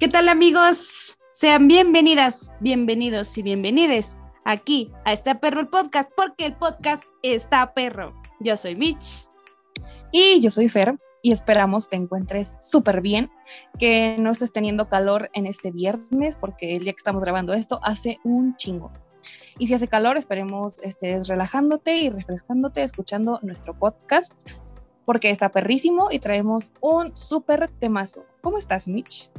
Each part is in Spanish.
¿Qué tal amigos? Sean bienvenidas, bienvenidos y bienvenides aquí a este Perro el Podcast, porque el podcast está perro. Yo soy Mitch. Y yo soy Fer, y esperamos te encuentres súper bien, que no estés teniendo calor en este viernes, porque el día que estamos grabando esto hace un chingo. Y si hace calor, esperemos estés relajándote y refrescándote escuchando nuestro podcast, porque está perrísimo y traemos un súper temazo. ¿Cómo estás, Mitch?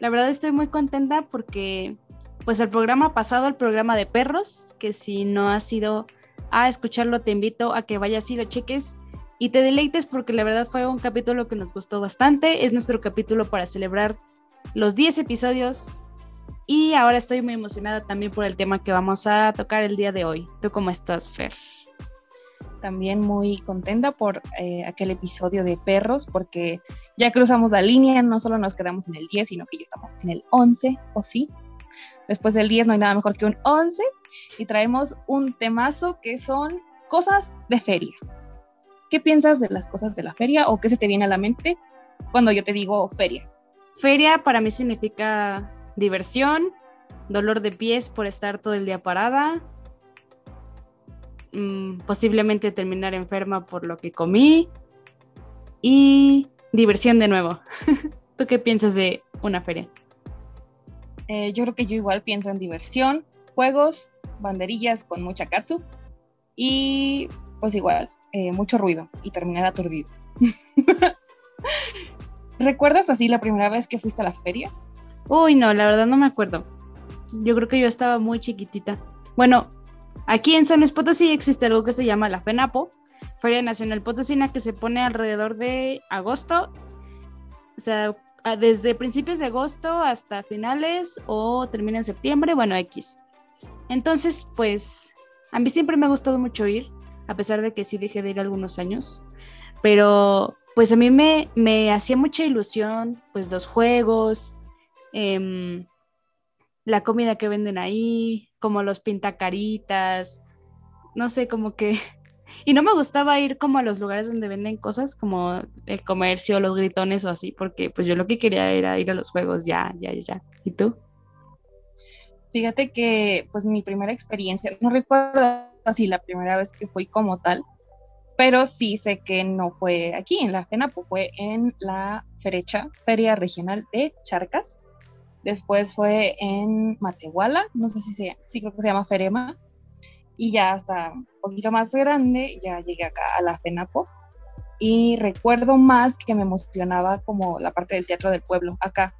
La verdad estoy muy contenta porque pues el programa pasado, el programa de perros, que si no has ido a escucharlo, te invito a que vayas y lo cheques y te deleites porque la verdad fue un capítulo que nos gustó bastante. Es nuestro capítulo para celebrar los 10 episodios y ahora estoy muy emocionada también por el tema que vamos a tocar el día de hoy. ¿Tú cómo estás, Fer? También muy contenta por eh, aquel episodio de perros porque ya cruzamos la línea, no solo nos quedamos en el 10, sino que ya estamos en el 11, ¿o sí? Después del 10 no hay nada mejor que un 11 y traemos un temazo que son cosas de feria. ¿Qué piensas de las cosas de la feria o qué se te viene a la mente cuando yo te digo feria? Feria para mí significa diversión, dolor de pies por estar todo el día parada, mm, posiblemente terminar enferma por lo que comí y diversión de nuevo. ¿Tú qué piensas de una feria? Eh, yo creo que yo igual pienso en diversión, juegos, banderillas con mucha katsu y pues igual, eh, mucho ruido y terminar aturdido. ¿Recuerdas así la primera vez que fuiste a la feria? Uy, no, la verdad no me acuerdo. Yo creo que yo estaba muy chiquitita. Bueno, aquí en San Luis Potosí existe algo que se llama la FENAPO, Feria Nacional Potosina, que se pone alrededor de agosto. O sea, desde principios de agosto hasta finales o termina en septiembre, bueno, X. Entonces, pues, a mí siempre me ha gustado mucho ir, a pesar de que sí dejé de ir algunos años, pero pues a mí me, me hacía mucha ilusión, pues los juegos, Em, la comida que venden ahí, como los pintacaritas, no sé, como que... Y no me gustaba ir como a los lugares donde venden cosas como el comercio, los gritones o así, porque pues yo lo que quería era ir a los juegos ya, ya, ya. ¿Y tú? Fíjate que pues mi primera experiencia, no recuerdo así la primera vez que fui como tal, pero sí sé que no fue aquí en la FENAPO, fue en la Ferecha, Feria Regional de Charcas, Después fue en Matehuala, no sé si se, sí creo que se llama Ferema. Y ya hasta un poquito más grande, ya llegué acá a la FENAPO. Y recuerdo más que me emocionaba como la parte del teatro del pueblo, acá.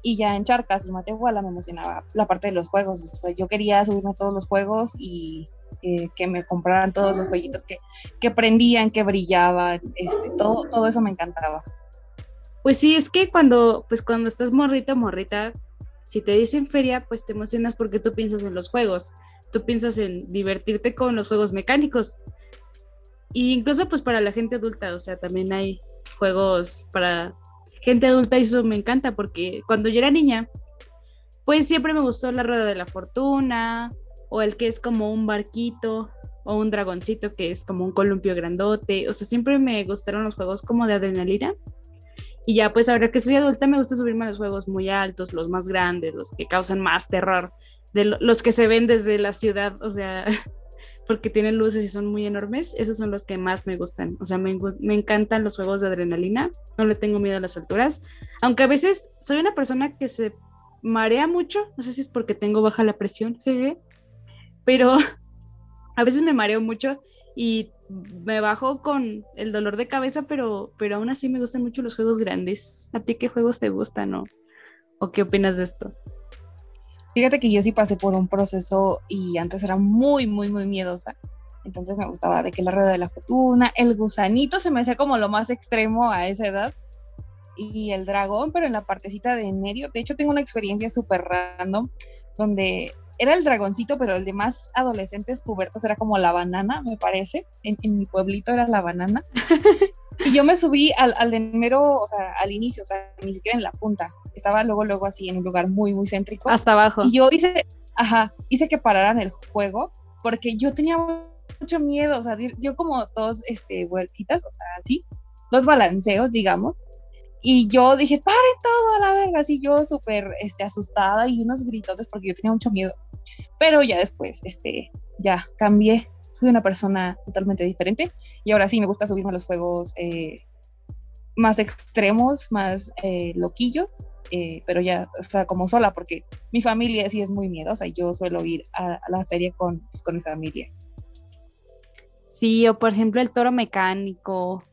Y ya en Charcas y Matehuala me emocionaba la parte de los juegos. yo quería subirme a todos los juegos y eh, que me compraran todos los jueguitos que, que prendían, que brillaban. Este, todo, todo eso me encantaba. Pues sí, es que cuando, pues cuando estás morrita, morrita, si te dicen feria, pues te emocionas porque tú piensas en los juegos, tú piensas en divertirte con los juegos mecánicos. Y incluso pues para la gente adulta, o sea, también hay juegos para gente adulta y eso me encanta porque cuando yo era niña, pues siempre me gustó la rueda de la fortuna o el que es como un barquito o un dragoncito que es como un columpio grandote, o sea, siempre me gustaron los juegos como de adrenalina y ya pues ahora que soy adulta me gusta subirme a los juegos muy altos, los más grandes, los que causan más terror, de los que se ven desde la ciudad, o sea, porque tienen luces y son muy enormes, esos son los que más me gustan. O sea, me, me, encantan los juegos de adrenalina, no le tengo miedo a las alturas, aunque a veces soy una persona que se marea mucho, no sé si es porque tengo baja la presión, pero a veces me mareo mucho y me bajo con el dolor de cabeza, pero, pero aún así me gustan mucho los juegos grandes. ¿A ti qué juegos te gustan o, o qué opinas de esto? Fíjate que yo sí pasé por un proceso y antes era muy, muy, muy miedosa. Entonces me gustaba de que la rueda de la fortuna, el gusanito se me hacía como lo más extremo a esa edad. Y el dragón, pero en la partecita de en medio. De hecho, tengo una experiencia súper random donde era el dragoncito, pero el de más adolescentes pubertos era como la banana, me parece. En, mi pueblito era la banana. y yo me subí al, al de mero, o sea, al inicio, o sea, ni siquiera en la punta. Estaba luego, luego así en un lugar muy, muy céntrico. Hasta abajo. Y yo hice, ajá, hice que pararan el juego porque yo tenía mucho miedo, o sea, yo como dos este, vueltitas, o sea, así, dos balanceos, digamos. Y yo dije, pare todo a la verga, así yo súper este, asustada y unos gritotes porque yo tenía mucho miedo. Pero ya después, este, ya cambié, fui una persona totalmente diferente y ahora sí me gusta subirme a los juegos eh, más extremos, más eh, loquillos, eh, pero ya, o sea, como sola, porque mi familia sí es muy miedosa y yo suelo ir a, la feria con, pues, con mi familia. Sí, o por ejemplo el toro mecánico,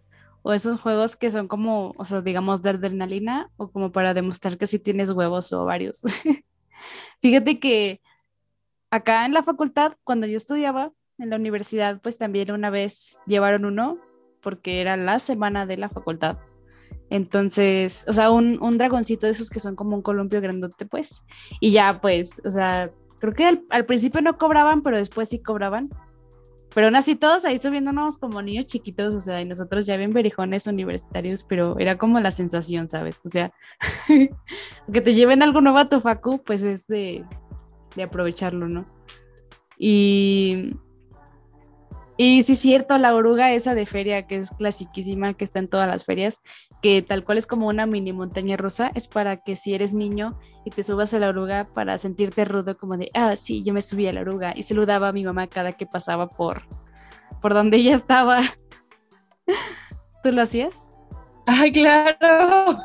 o esos juegos que son como, o sea, digamos, de adrenalina, o como para demostrar que sí tienes huevos o varios. Fíjate que acá en la facultad, cuando yo estudiaba en la universidad, pues también una vez llevaron uno, porque era la semana de la facultad. Entonces, o sea, un, un, dragoncito de esos que son como un columpio grandote, pues. Y ya, pues, o sea, creo que al, principio no cobraban, pero después sí cobraban. Pero aún así todos ahí subiéndonos como niños chiquitos, o sea, y nosotros ya bien berijones universitarios, pero era como la sensación, ¿sabes? O sea, que te lleven algo nuevo a tu facu, pues es de, de aprovecharlo, ¿no? Y y sí, cierto, la oruga esa de feria, que es clasiquísima, que está en todas las ferias, que tal cual es como una mini montaña rusa, es para que si eres niño y te subas a la oruga para sentirte rudo, como de, ah, sí, yo me subí a la oruga. Y saludaba a mi mamá cada que pasaba por, por donde ella estaba. ¿Tú lo hacías? Ay, claro.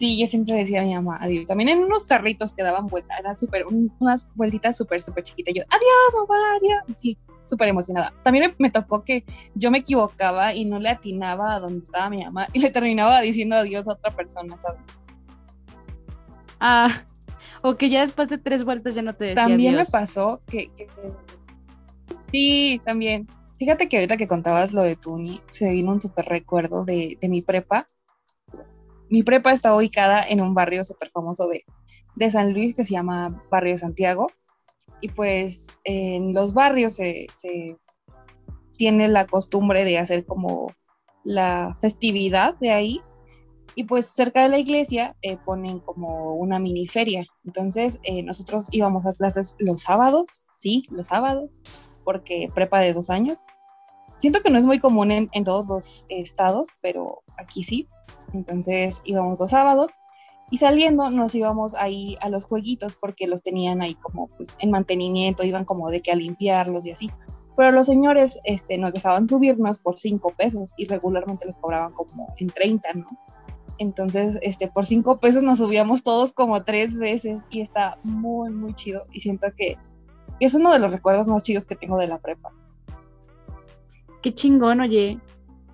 Sí, yo siempre decía a mi mamá, adiós. También en unos carritos que daban vuelta, era súper, unas vueltitas súper, súper chiquitas. Yo, adiós, mamá, adiós. Sí, súper emocionada. También me tocó que yo me equivocaba y no le atinaba a donde estaba mi mamá y le terminaba diciendo adiós a otra persona, ¿sabes? Ah, o que ya después de tres vueltas ya no te decía También me pasó que, Sí, también. Fíjate que ahorita que contabas lo de Tuni, se vino un súper recuerdo de, de mi prepa mi prepa está ubicada en un barrio súper famoso de, San Luis que se llama Barrio Santiago. Y pues en los barrios se, tiene la costumbre de hacer como la festividad de ahí. Y pues cerca de la iglesia eh, ponen como una mini feria. Entonces eh, nosotros íbamos a clases los sábados, sí, los sábados, porque prepa de dos años. Siento que no es muy común en todos los estados, pero aquí sí. Entonces íbamos los sábados y saliendo nos íbamos ahí a los jueguitos porque los tenían ahí como pues en mantenimiento, iban como de que a limpiarlos y así. Pero los señores este, nos dejaban subirnos por cinco pesos y regularmente los cobraban como en 30, ¿no? Entonces, este, por cinco pesos nos subíamos todos como tres veces y está muy, muy chido. Y siento que es uno de los recuerdos más chidos que tengo de la prepa. Qué chingón, oye.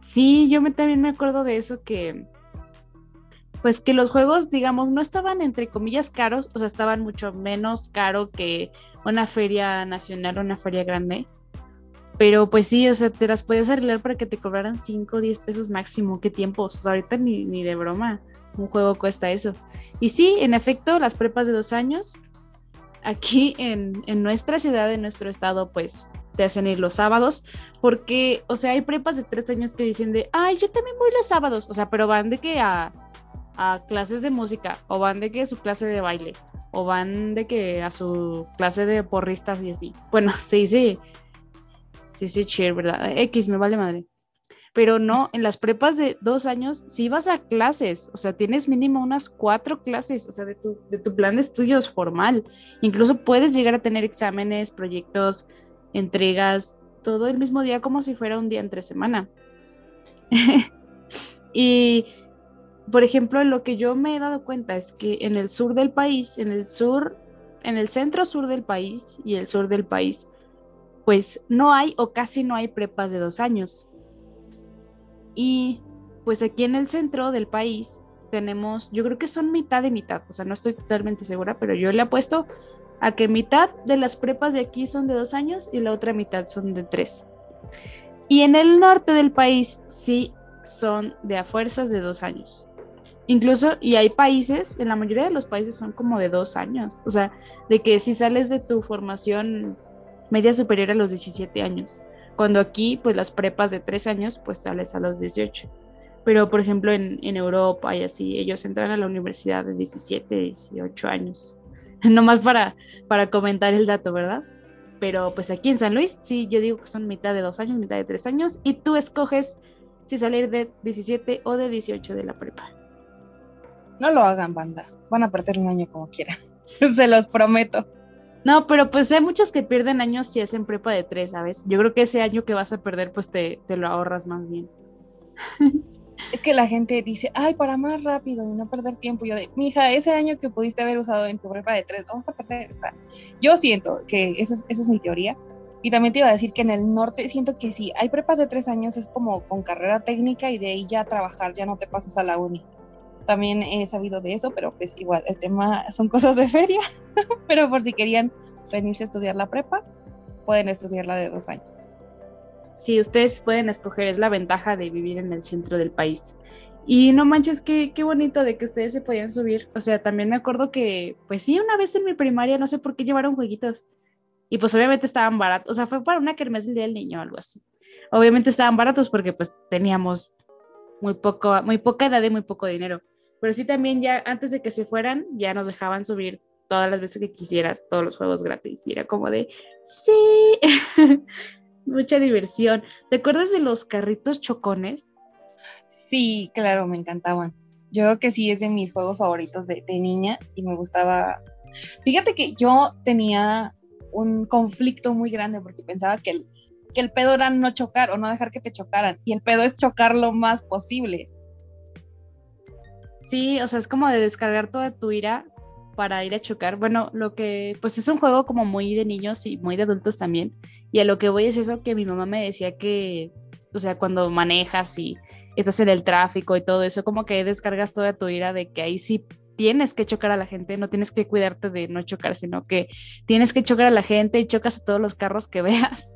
Sí, yo me, también me acuerdo de eso que, pues que los juegos, digamos, no estaban entre comillas caros, o sea, estaban mucho menos caro que una feria nacional una feria grande. Pero pues sí, o sea, te las puedes arreglar para que te cobraran 5 o 10 pesos máximo. ¿Qué tiempos? O sea, ahorita ni, ni de broma un juego cuesta eso. Y sí, en efecto, las prepas de dos años, aquí en, en nuestra ciudad, en nuestro estado, pues te hacen ir los sábados, porque, o sea, hay prepas de tres años que dicen de, ay, yo también voy los sábados, o sea, pero van de que a a clases de música, o van de que a su clase de baile, o van de que a su clase de porristas y así. Bueno, sí, sí, sí, sí, cheer, ¿verdad? X, me vale madre. Pero no, en las prepas de dos años sí vas a clases, o sea, tienes mínimo unas cuatro clases, o sea, de tu, de tu plan de estudios formal. Incluso puedes llegar a tener exámenes, proyectos, entregas, todo el mismo día como si fuera un día entre semana. y por ejemplo, lo que yo me he dado cuenta es que en el sur del país, en el sur, en el centro sur del país y el sur del país, pues no hay o casi no hay prepas de dos años. Y pues aquí en el centro del país tenemos, yo creo que son mitad y mitad, o sea, no estoy totalmente segura, pero yo le apuesto a que mitad de las prepas de aquí son de dos años y la otra mitad son de tres. Y en el norte del país sí son de a fuerzas de dos años. Incluso, y hay países, en la mayoría de los países son como de dos años, o sea, de que si sales de tu formación media superior a los 17 años, cuando aquí, pues las prepas de tres años, pues sales a los 18. Pero, por ejemplo, en, Europa y así, ellos entran a la universidad de 17, 18 años. Nomás para, para comentar el dato, ¿verdad? Pero pues aquí en San Luis, sí, yo digo que son mitad de dos años, mitad de tres años, y tú escoges si salir de 17 o de 18 de la prepa. No lo hagan, banda. Van a perder un año como quieran. Se los prometo. No, pero pues hay muchos que pierden años si hacen prepa de tres, ¿sabes? Yo creo que ese año que vas a perder, pues te, te lo ahorras más bien. es que la gente dice, ay, para más rápido y no perder tiempo. Yo de, mija, ese año que pudiste haber usado en tu prepa de tres, vamos a perder. O sea, yo siento que esa es, esa es mi teoría. Y también te iba a decir que en el norte siento que sí, hay prepas de tres años, es como con carrera técnica y de ahí ya trabajar, ya no te pasas a la uni. También he sabido de eso, pero pues igual, el tema son cosas de feria. pero por si querían venirse a estudiar la prepa, pueden estudiarla de dos años. Sí, ustedes pueden escoger, es la ventaja de vivir en el centro del país. Y no manches, qué, qué bonito de que ustedes se podían subir. O sea, también me acuerdo que, pues sí, una vez en mi primaria, no sé por qué llevaron jueguitos. Y pues obviamente estaban baratos. O sea, fue para una kermés del Día del Niño o algo así. Obviamente estaban baratos porque pues teníamos muy, poco, muy poca edad y muy poco dinero. Pero sí también ya antes de que se fueran, ya nos dejaban subir todas las veces que quisieras, todos los juegos gratis. Y era como de, sí, mucha diversión. ¿Te acuerdas de los carritos chocones? Sí, claro, me encantaban. Yo creo que sí es de mis juegos favoritos de, niña y me gustaba. Fíjate que yo tenía un conflicto muy grande porque pensaba que el, que el pedo era no chocar o no dejar que te chocaran. Y el pedo es chocar lo más posible. Sí, o sea, es como de descargar toda tu ira para ir a chocar. Bueno, lo que, pues es un juego como muy de niños y muy de adultos también. Y a lo que voy es eso que mi mamá me decía que, o sea, cuando manejas y estás en el tráfico y todo eso, como que descargas toda tu ira de que ahí sí tienes que chocar a la gente, no tienes que cuidarte de no chocar, sino que tienes que chocar a la gente y chocas a todos los carros que veas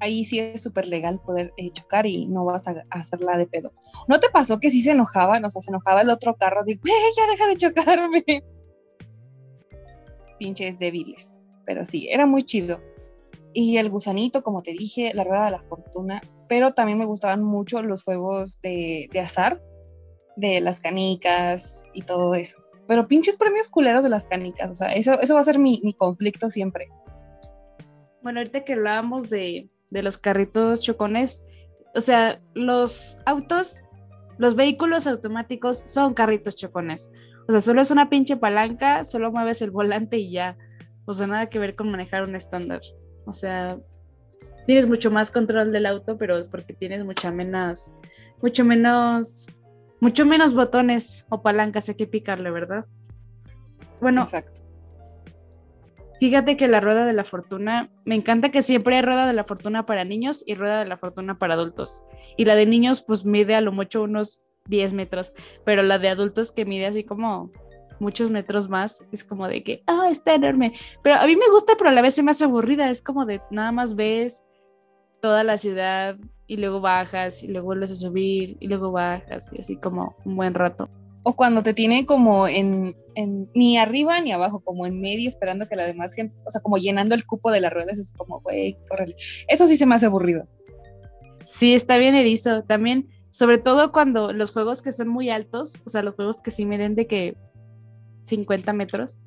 ahí sí es súper legal poder eh, chocar y no vas a, hacerla de pedo. ¿No te pasó que sí se enojaban? O sea, se enojaba el otro carro, digo, ya deja de chocarme! Pinches débiles. Pero sí, era muy chido. Y el gusanito, como te dije, la rueda de la fortuna. Pero también me gustaban mucho los juegos de, azar, de las canicas y todo eso. Pero pinches premios culeros de las canicas. O sea, eso, eso va a ser mi, mi conflicto siempre. Bueno, ahorita que hablábamos de, de los carritos chocones, o sea, los autos, los vehículos automáticos son carritos chocones. O sea, solo es una pinche palanca, solo mueves el volante y ya. O sea, nada que ver con manejar un estándar. O sea, tienes mucho más control del auto, pero es porque tienes mucha menos, mucho menos, mucho menos botones o palancas hay que picarle, ¿verdad? Bueno, Exacto. Fíjate que la rueda de la fortuna, me encanta que siempre hay rueda de la fortuna para niños y rueda de la fortuna para adultos. Y la de niños pues mide a lo mucho unos 10 metros, pero la de adultos que mide así como muchos metros más, es como de que, ah, está enorme. Pero a mí me gusta, pero a la vez se me aburrida, es como de nada más ves toda la ciudad y luego bajas y luego vuelves a subir y luego bajas y así como un buen rato o cuando te tiene como en, ni arriba ni abajo, como en medio, esperando que la demás gente, o sea, como llenando el cupo de las ruedas, es como, güey, córrele. Eso sí se me hace aburrido. Sí, está bien erizo. También, sobre todo cuando los juegos que son muy altos, o sea, los juegos que sí miden de que 50 metros,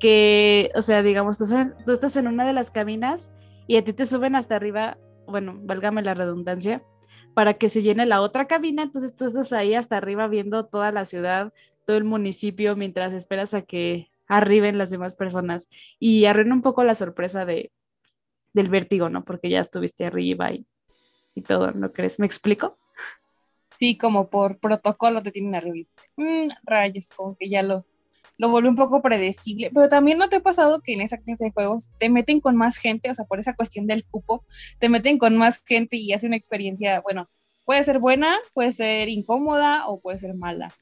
que, o sea, digamos, tú, tú estás en una de las cabinas y a ti te suben hasta arriba, bueno, válgame la redundancia, para que se llene la otra cabina, entonces tú estás ahí hasta arriba viendo toda la ciudad, todo el municipio, mientras esperas a que arriben las demás personas y arruina un poco la sorpresa de, del vértigo, ¿no? Porque ya estuviste arriba y, y todo, ¿no crees? ¿Me explico? Sí, como por protocolo te tienen arriba. Mm, rayos, como que ya lo, lo vuelve un poco predecible. Pero también no te ha pasado que en esa clase de juegos te meten con más gente, o sea, por esa cuestión del cupo, te meten con más gente y hace una experiencia, bueno, puede ser buena, puede ser incómoda o puede ser mala.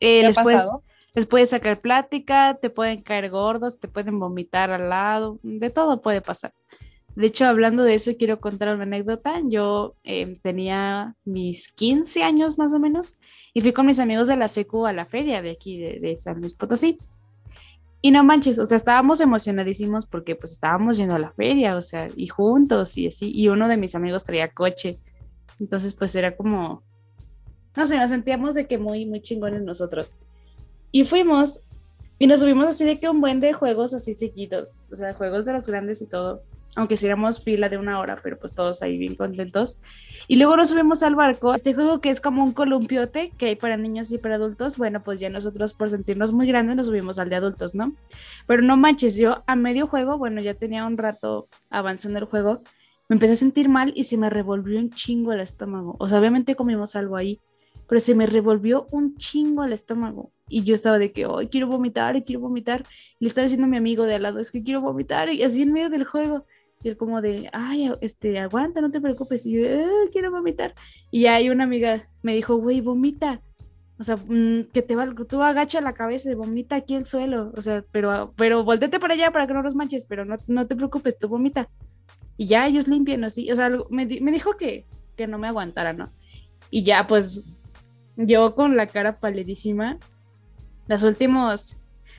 Eh, les, puedes, les puedes sacar plática, te pueden caer gordos, te pueden vomitar al lado, de todo puede pasar. De hecho, hablando de eso, quiero contar una anécdota. Yo em, tenía mis 15 años más o menos y fui con mis amigos de la SECU a la feria de aquí, de, San Luis Potosí. Y no manches, o sea, estábamos emocionadísimos porque pues estábamos yendo a la feria, o sea, y juntos y así, y uno de mis amigos traía coche. Entonces, pues era como, no sé, nos sentíamos de que muy, muy chingones nosotros. Y fuimos y nos subimos así de que un buen de juegos así seguidos, o sea, juegos de los grandes y todo aunque hiciéramos fila de una hora, pero pues todos ahí bien contentos. Y luego nos subimos al barco, este juego que es como un columpiote que hay para niños y para adultos, bueno, pues ya nosotros por sentirnos muy grandes nos subimos al de adultos, ¿no? Pero no manches, yo a medio juego, bueno, ya tenía un rato avanzando el juego, me empecé a sentir mal y se me revolvió un chingo el estómago. O sea, obviamente comimos algo ahí, pero se me revolvió un chingo el estómago. Y yo estaba de que, hoy quiero vomitar, quiero vomitar. Y le estaba diciendo a mi amigo de al lado, es que quiero vomitar. Y así en medio del juego. Y él como de, ay, este, aguanta, no te preocupes. Y yo, quiero vomitar. Y ahí una amiga me dijo, güey, vomita. O sea, mm, que te va, tú agacha la cabeza y vomita aquí el suelo. O sea, pero, pero voltete para allá para que no los manches, pero no, no te preocupes, tú vomita. Y ya ellos limpian así. O sea, me, me dijo que, que no me aguantara, ¿no? Y ya, pues, yo con la cara palidísima, los últimos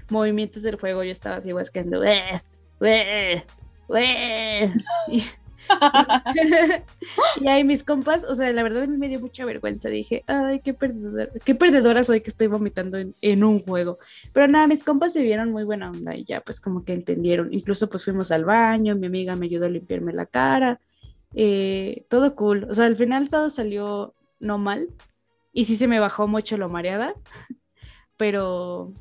movimientos del juego yo estaba así huesqueando. Y, ahí mis compas, o sea, la verdad a mí me dio mucha vergüenza. Dije, ay, qué perdedora, qué perdedora soy que estoy vomitando en, un juego. Pero nada, mis compas se vieron muy buena onda y ya pues como que entendieron. Incluso pues fuimos al baño, mi amiga me ayudó a limpiarme la cara. Eh, todo cool. O sea, al final todo salió no mal. Y sí se me bajó mucho lo mareada. Pero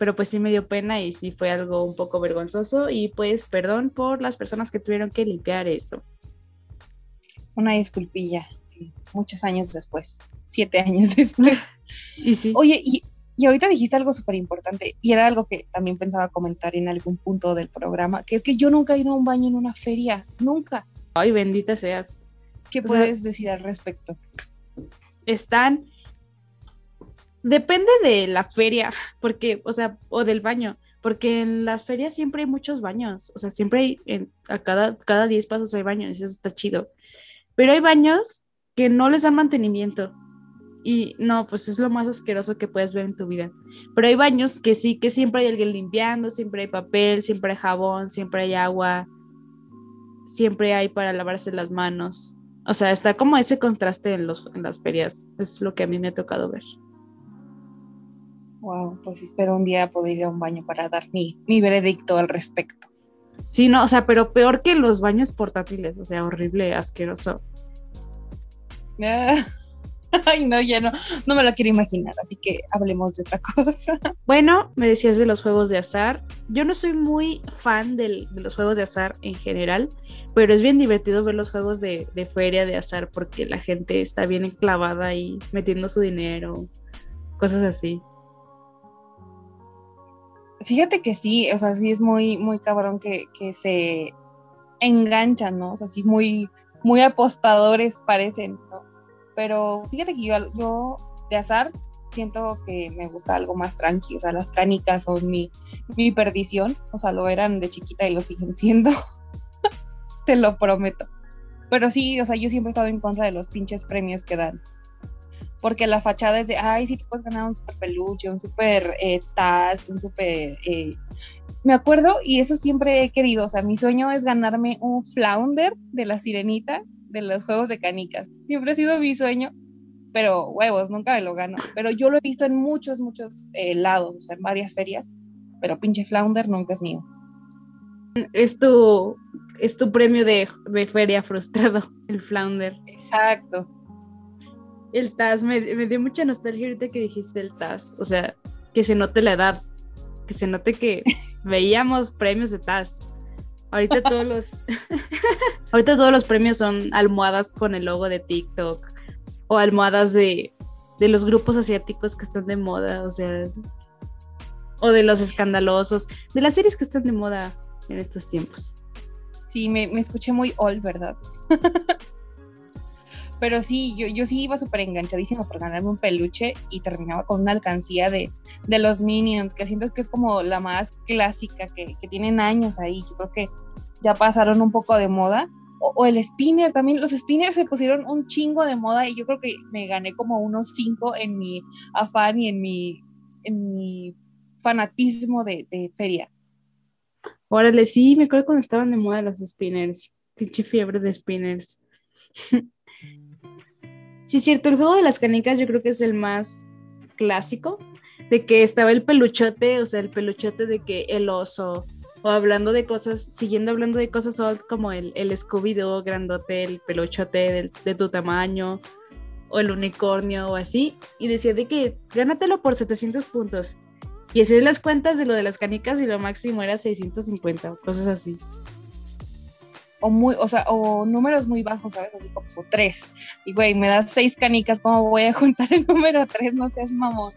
pero pues sí me dio pena y sí fue algo un poco vergonzoso y pues perdón por las personas que tuvieron que limpiar eso. Una disculpilla, muchos años después, siete años después. y sí. Oye, y, y ahorita dijiste algo súper importante y era algo que también pensaba comentar en algún punto del programa, que es que yo nunca he ido a un baño en una feria, nunca. Ay, bendita seas. ¿Qué puedes decir al respecto? Están Depende de la feria, porque, o sea, o del baño, porque en las ferias siempre hay muchos baños, o sea, siempre hay, en, a cada, cada 10 pasos hay baños, y eso está chido. Pero hay baños que no les dan mantenimiento. Y no, pues es lo más asqueroso que puedes ver en tu vida. Pero hay baños que sí, que siempre hay alguien limpiando, siempre hay papel, siempre hay jabón, siempre hay agua, siempre hay para lavarse las manos. O sea, está como ese contraste en, los, en las ferias. Es lo que a mí me ha tocado ver. Wow, pues espero un día poder ir a un baño para dar mi, mi veredicto al respecto. Sí, no, o sea, pero peor que los baños portátiles, o sea, horrible, asqueroso. Ay, no, ya no, no me lo quiero imaginar, así que hablemos de otra cosa. Bueno, me decías de los juegos de azar. Yo no soy muy fan de los juegos de azar en general, pero es bien divertido ver los juegos de, de feria de azar porque la gente está bien enclavada y metiendo su dinero, cosas así. Fíjate que sí, o sea, sí es muy, muy cabrón que, se enganchan, ¿no? O sea, sí muy, muy apostadores parecen, ¿no? Pero fíjate que yo, yo de azar siento que me gusta algo más tranquilo, o sea, las canicas son mi, mi perdición, o sea, lo eran de chiquita y lo siguen siendo, te lo prometo. Pero sí, o sea, yo siempre he estado en contra de los pinches premios que dan porque la fachada es de, ay, sí te puedes ganar un super peluche, un super eh, taz, un super... Eh". Me acuerdo y eso siempre he querido, o sea, mi sueño es ganarme un flounder de la sirenita de los juegos de canicas. Siempre ha sido mi sueño, pero huevos, nunca me lo gano. Pero yo lo he visto en muchos, muchos eh, lados, o sea, en varias ferias, pero pinche flounder nunca es mío. Es tu, es tu premio de, de feria frustrado, el flounder. Exacto. El TAS, me, dio mucha nostalgia ahorita que dijiste el TAS. O sea, que se note la edad, que se note que veíamos premios de TAS. Ahorita todos los ahorita todos los premios son almohadas con el logo de TikTok o almohadas de, de los grupos asiáticos que están de moda, o sea, o de los escandalosos, de las series que están de moda en estos tiempos. Sí, me, me escuché muy old, ¿verdad? Pero sí, yo, yo sí iba súper enganchadísima por ganarme un peluche y terminaba con una alcancía de, de los Minions, que siento que es como la más clásica, que, que tienen años ahí. Yo creo que ya pasaron un poco de moda. O, el spinner también, los spinners se pusieron un chingo de moda y yo creo que me gané como unos cinco en mi afán y en mi, en mi fanatismo de, feria. Órale, sí, me acuerdo cuando estaban de moda los spinners. Pinche fiebre de spinners. Sí, cierto, el juego de las canicas yo creo que es el más clásico, de que estaba el peluchote, o sea, el peluchote de que el oso, O hablando de cosas, siguiendo hablando de cosas old como el, el Scooby-Doo grandote, el peluchote de tu tamaño, o el unicornio o así. Y decía de que gánatelo por 700 puntos. Y hacías las cuentas de lo de las canicas y lo máximo era 650 cosas así. O muy, o sea, o números muy bajos, ¿sabes? Así como tres. Y güey, me das seis canicas, ¿cómo voy a juntar el número tres? No seas mamón.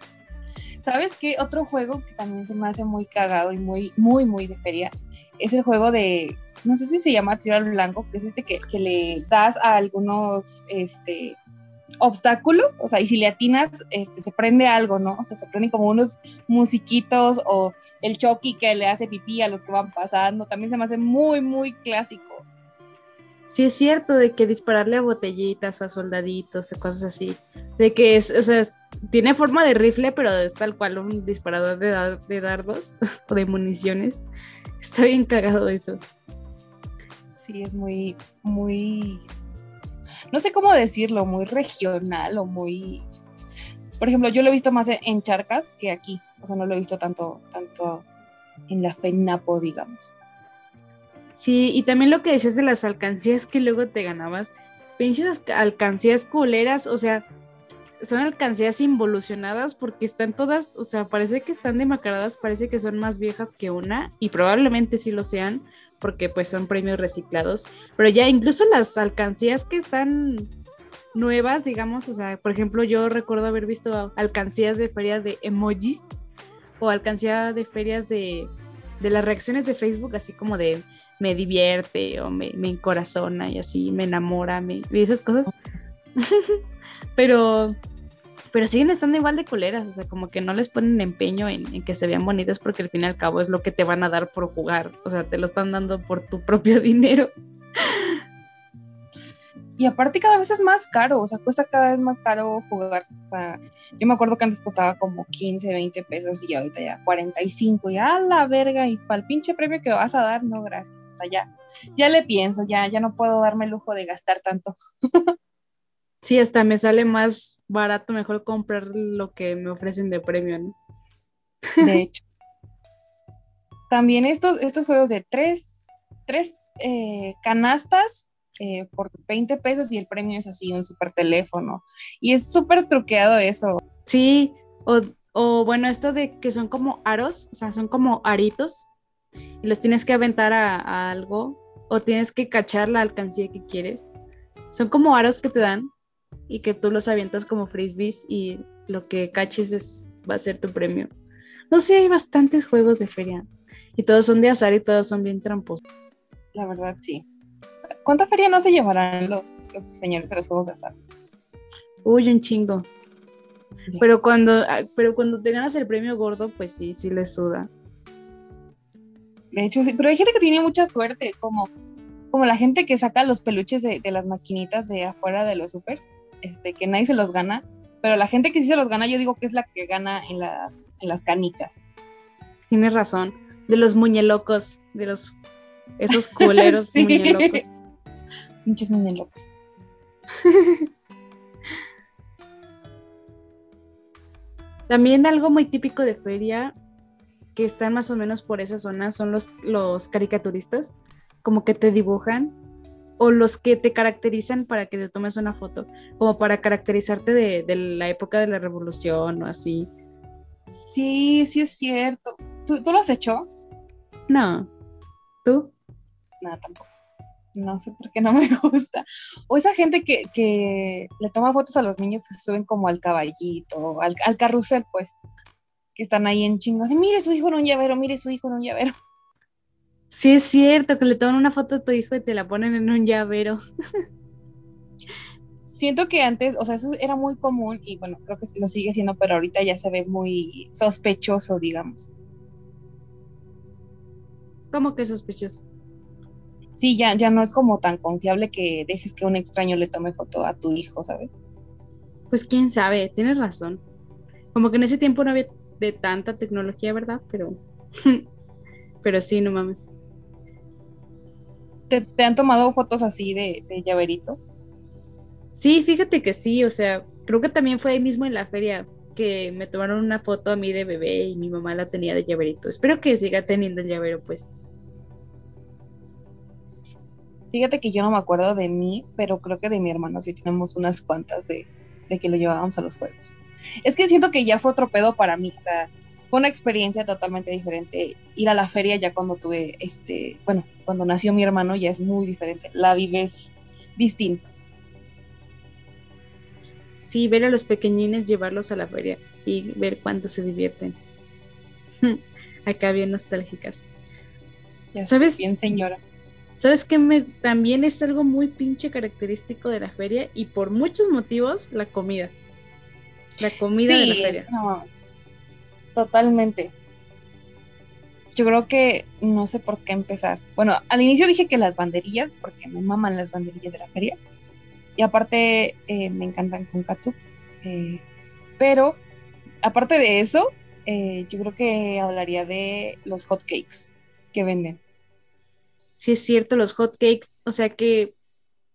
¿Sabes qué? Otro juego que también se me hace muy cagado y muy, muy, muy de feria es el juego de, no sé si se llama tiro al blanco, que es este que, que le das a algunos, este, obstáculos, o sea, y si le atinas, este, se prende algo, ¿no? O sea, se prenden como unos musiquitos o el choqui que le hace pipí a los que van pasando, también se me hace muy, muy clásico. Sí, es cierto de que dispararle a botellitas o a soldaditos o cosas así. De que es, o sea, tiene forma de rifle, pero es tal cual un disparador de, de dardos o de municiones. Está bien cagado eso. Sí, es muy, muy no sé cómo decirlo, muy regional o muy... Por ejemplo, yo lo he visto más en Charcas que aquí, o sea, no lo he visto tanto, tanto en la FENAPO, digamos. Sí, y también lo que decías de las alcancías que luego te ganabas, pinches alcancías culeras, o sea, son alcancías involucionadas porque están todas, o sea, parece que están demacradas, parece que son más viejas que una, y probablemente sí lo sean, porque pues son premios reciclados, pero ya incluso las alcancías que están nuevas, digamos, o sea, por ejemplo, yo recuerdo haber visto alcancías de ferias de emojis o alcancía de ferias de, de las reacciones de Facebook, así como de me divierte o me, me encorazona y así me enamora, me, y esas cosas. pero pero siguen estando igual de coleras, o sea, como que no les ponen empeño en, que se vean bonitas porque al fin y al cabo es lo que te van a dar por jugar, o sea, te lo están dando por tu propio dinero. Y aparte cada vez es más caro, o sea, cuesta cada vez más caro jugar. O sea, yo me acuerdo que antes costaba como 15, 20 pesos y ahorita ya 45 y a la verga y para el pinche premio que vas a dar, no, gracias. O sea, ya, ya le pienso, ya, ya no puedo darme el lujo de gastar tanto. Sí, hasta me sale más barato, mejor comprar lo que me ofrecen de premio, ¿no? De hecho. También estos, estos juegos de tres, tres eh, canastas eh, por 20 pesos y el premio es así, un super teléfono. Y es súper truqueado eso. Sí, o, bueno, esto de que son como aros, o sea, son como aritos y los tienes que aventar a algo o tienes que cachar la alcancía que quieres. Son como aros que te dan y que tú los avientas como frisbees y lo que caches es, va a ser tu premio. No sé, hay bastantes juegos de feria y todos son de azar y todos son bien tramposos. La verdad, sí. ¿Cuánta feria no se llevarán los, los señores de los juegos de azar? Uy, un chingo. Pero cuando, ah, pero cuando te ganas el premio gordo, pues sí, sí les suda. De hecho, sí, pero hay gente que tiene mucha suerte, como, como la gente que saca los peluches de, de las maquinitas de afuera de los supers este, que nadie se los gana, pero la gente que sí se los gana, yo digo que es la que gana en las, en las canicas. Tienes razón, de los muñelocos, de los, esos culeros sí. muñelocos. Muchos muñelocos. También algo muy típico de feria que están más o menos por esa zona son los, los caricaturistas, como que te dibujan o los que te caracterizan para que te tomes una foto, como para caracterizarte de, la época de la revolución o así. Sí, sí es cierto. ¿Tú, lo has hecho? No. ¿Tú? No, tampoco. No sé por qué no me gusta. O esa gente que, le toma fotos a los niños que se suben como al caballito, al, al carrusel, pues, que están ahí en chingos. Mire su hijo en un llavero, mire su hijo en un llavero. Sí, es cierto, que le toman una foto a tu hijo y te la ponen en un llavero. Siento que antes, o sea, eso era muy común y bueno, creo que lo sigue siendo, pero ahorita ya se ve muy sospechoso, digamos. ¿Cómo que sospechoso? Sí, ya, ya no es como tan confiable que dejes que un extraño le tome foto a tu hijo, ¿sabes? Pues quién sabe, tienes razón. Como que en ese tiempo no había de tanta tecnología, ¿verdad? Pero, pero sí, no mames. ¿Te, han tomado fotos así de, llaverito? Sí, fíjate que sí, o sea, creo que también fue ahí mismo en la feria que me tomaron una foto a mí de bebé y mi mamá la tenía de llaverito. Espero que siga teniendo el llavero, pues. Fíjate que yo no me acuerdo de mí, pero creo que de mi hermano sí tenemos unas cuantas de, de que lo llevábamos a los juegos. Es que siento que ya fue otro pedo para mí, o sea, fue una experiencia totalmente diferente. Ir a la feria ya cuando tuve, este, bueno, cuando nació mi hermano ya es muy diferente, la vives distinto. Sí, ver a los pequeñines, llevarlos a la feria y ver cuánto se divierten. Acá bien nostálgicas. ¿Sabes? Bien, señora. ¿Sabes qué? Me, también es algo muy pinche característico de la feria y por muchos motivos la comida. La comida de la feria. totalmente. Yo creo que no sé por qué empezar. Bueno, al inicio dije que las banderillas, porque me maman las banderillas de la feria. Y aparte eh, me encantan con katsu. Eh, pero aparte de eso, eh, yo creo que hablaría de los hot cakes que venden. Sí, es cierto, los hot cakes, o sea que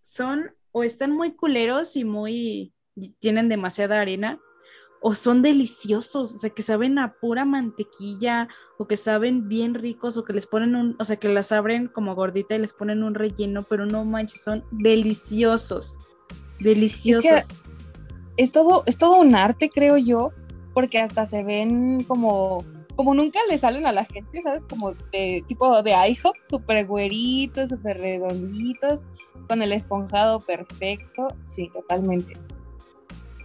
son o están muy culeros y muy tienen demasiada arena, o son deliciosos, o sea, que saben a pura mantequilla, o que saben bien ricos, o que les ponen un, o sea, que las abren como gordita y les ponen un relleno, pero no manches, son deliciosos, deliciosos. Es, todo, es todo un arte, creo yo, porque hasta se ven como, como nunca le salen a la gente, ¿sabes? Como de tipo de IHOP, súper güeritos, súper redonditos, con el esponjado perfecto, sí, totalmente.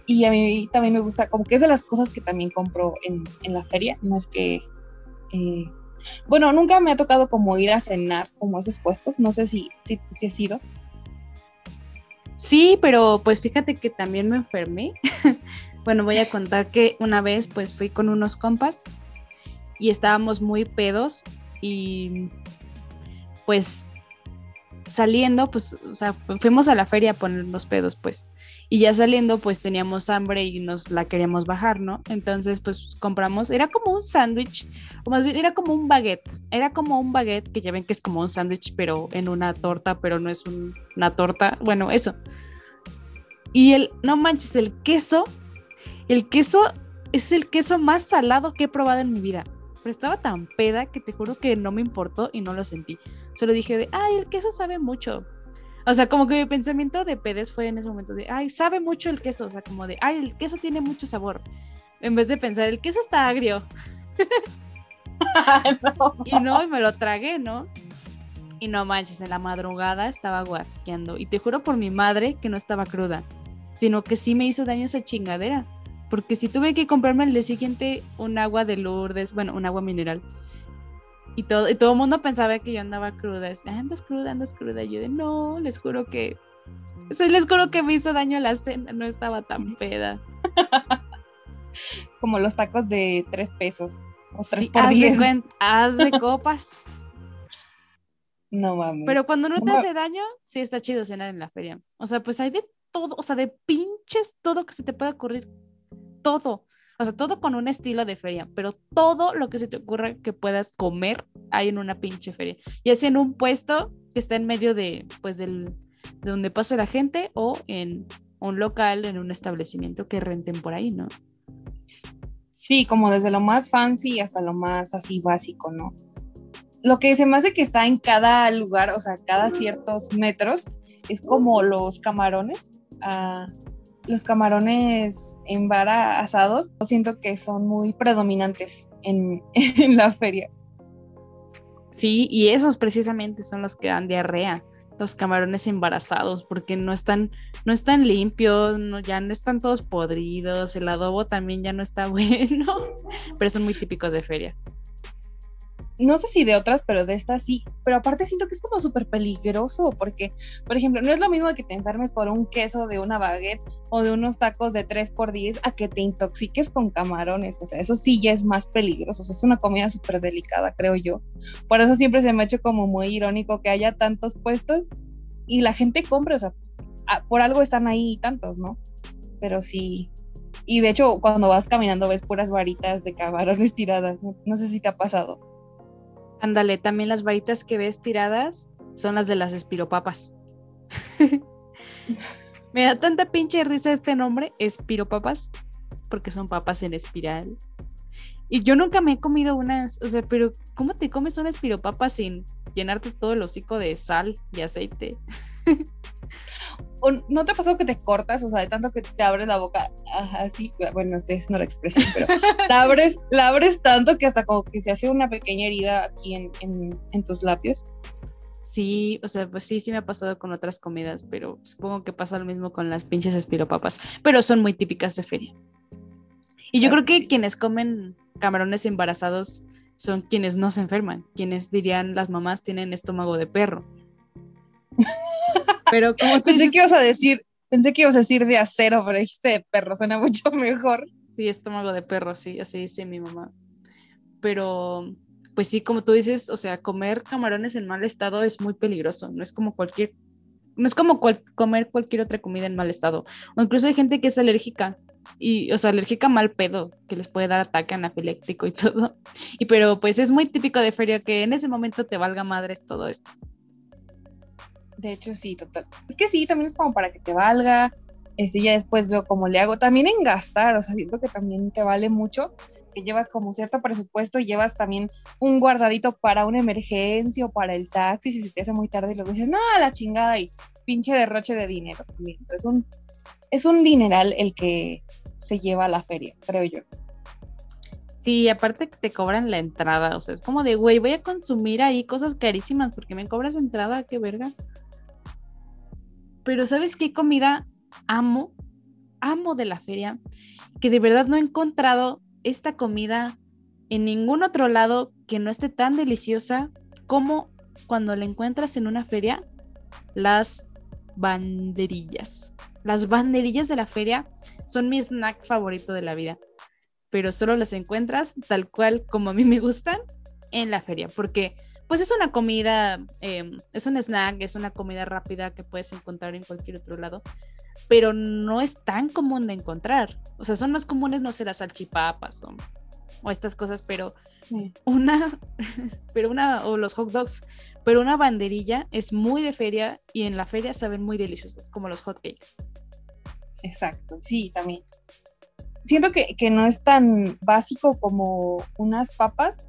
Y a mí también me gusta, como que es de las cosas que también compro en, la feria, no es que... Eh, bueno, nunca me ha tocado como ir a cenar como esos puestos, no sé si, si has ido. Sí, pero pues fíjate que también me enfermé. bueno, voy a contar que una vez pues fui con unos compas y estábamos muy pedos y pues saliendo, pues, o sea, fuimos a la feria a poner los pedos, pues. Y ya saliendo, pues teníamos hambre y nos la queríamos bajar, ¿no? Entonces, pues compramos, era como un sándwich, o más bien era como un baguette, era como un baguette, que ya ven que es como un sándwich, pero en una torta, pero no es una torta, bueno, eso. Y el, no manches, el queso, el queso es el queso más salado que he probado en mi vida. Pero estaba tan peda que te juro que no me importó y no lo sentí. Solo dije de, ay, el queso sabe mucho. O sea, como que mi pensamiento de pedes fue en ese momento de, ay, sabe mucho el queso, o sea, como de, ay, el queso tiene mucho sabor. En vez de pensar, el queso está agrio. Y no, y me lo tragué, ¿no? Y no manches, en la madrugada estaba guasqueando. Y te juro por mi madre que no estaba cruda, sino que sí me hizo daño esa chingadera. Porque si tuve que comprarme el día siguiente un agua de Lourdes, bueno, un agua mineral, y todo, y todo el mundo pensaba que yo andaba cruda. andas cruda, andas cruda. Y yo de no, les juro que. les juro que me hizo daño la cena, no estaba tan peda. Como los tacos de tres pesos. O tres por haz De haz de copas. No mames. Pero cuando no te hace daño, sí está chido cenar en la feria. O sea, pues hay de todo, o sea, de pinches todo que se te pueda ocurrir. Todo. O sea, todo con un estilo de feria, pero todo lo que se te ocurra que puedas comer hay en una pinche feria. Ya sea en un puesto que está en medio de, pues, del, de donde pasa la gente o en un local, en un establecimiento que renten por ahí, ¿no? Sí, como desde lo más fancy hasta lo más así básico, ¿no? Lo que se me hace que está en cada lugar, o sea, cada ciertos metros, es como los camarones. Ah, los camarones en vara siento que son muy predominantes en, la feria. Sí, y esos precisamente son los que dan diarrea, los camarones embarazados, porque no están, no están limpios, no, ya no están todos podridos, el adobo también ya no está bueno, pero son muy típicos de feria no sé si de otras, pero de estas sí. Pero aparte siento que es como súper peligroso porque, por ejemplo, no es lo mismo que te enfermes por un queso de una baguette o de unos tacos de 3x10 a que te intoxiques con camarones. O sea, eso sí ya es más peligroso. Es una comida súper delicada, creo yo. Por eso siempre se me ha hecho como muy irónico que haya tantos puestos y la gente compre. O sea, por algo están ahí tantos, ¿no? Pero sí. Y de hecho, cuando vas caminando ves puras varitas de camarones tiradas. no sé si te ha pasado. Ándale, también las varitas que ves tiradas son las de las espiropapas. Me da tanta pinche risa este nombre, espiropapas, porque son papas en espiral. Y yo nunca me he comido unas, o sea, pero ¿cómo te comes una espiropapa sin llenarte todo el hocico de sal y aceite? ¿No te ha pasado que te cortas, o sea, de tanto que te abres la boca así? Bueno, es no la expresión, pero la abres, la abres tanto que hasta como que se hace una pequeña herida aquí en, en tus labios. Sí, o sea, pues sí, sí me ha pasado con otras comidas, pero supongo que pasa lo mismo con las pinches espiropapas, pero son muy típicas de feria. Y yo creo que quienes comen camarones embarazados son quienes no se enferman, quienes dirían las mamás tienen estómago de perro. Pero como pensé que ibas a decir, pensé que ibas a decir de acero, pero dijiste de perro, suena mucho mejor. Sí, estómago de perro, sí, así dice mi mamá. Pero pues sí, como tú dices, o sea, comer camarones en mal estado es muy peligroso, no es como cualquier, no es como comer cualquier otra comida en mal estado, o incluso hay gente que es alérgica y, o sea, alérgica mal pedo, que les puede dar ataque anafiléctico y todo, y pero pues es muy típico de feria que en ese momento te valga madres todo esto. De hecho, sí, total. Es que sí, también es como para que te valga, este, ya después veo cómo le hago, también en gastar, o sea, siento que también te vale mucho, que llevas como cierto presupuesto, llevas también un guardadito para una emergencia o para el taxi si se te hace muy tarde y luego dices, no, la chingada y pinche derroche de dinero. Entonces, un, es un dineral el que se lleva a la feria, creo yo. Sí, aparte que te cobran la entrada, o sea, es como de, güey, voy a consumir ahí cosas carísimas porque me cobras entrada, qué verga. Pero ¿sabes qué comida amo? Amo de la feria, que de verdad no he encontrado esta comida en ningún otro lado que no esté tan deliciosa como cuando la encuentras en una feria, las banderillas. Las banderillas de la feria son mi snack favorito de la vida, pero solo las encuentras tal cual como a mí me gustan en la feria, porque pues es una comida, em, es un snack, es una comida rápida que puedes encontrar en cualquier otro lado, pero no es tan común de encontrar. O sea, son más comunes, no sé, las salchipapas o, o estas cosas, pero una, pero una, o los hot dogs, pero una banderilla es muy de feria y en la feria saben muy deliciosas, como los hot cakes. Exacto, sí, también. Siento que, que no es tan básico como unas papas,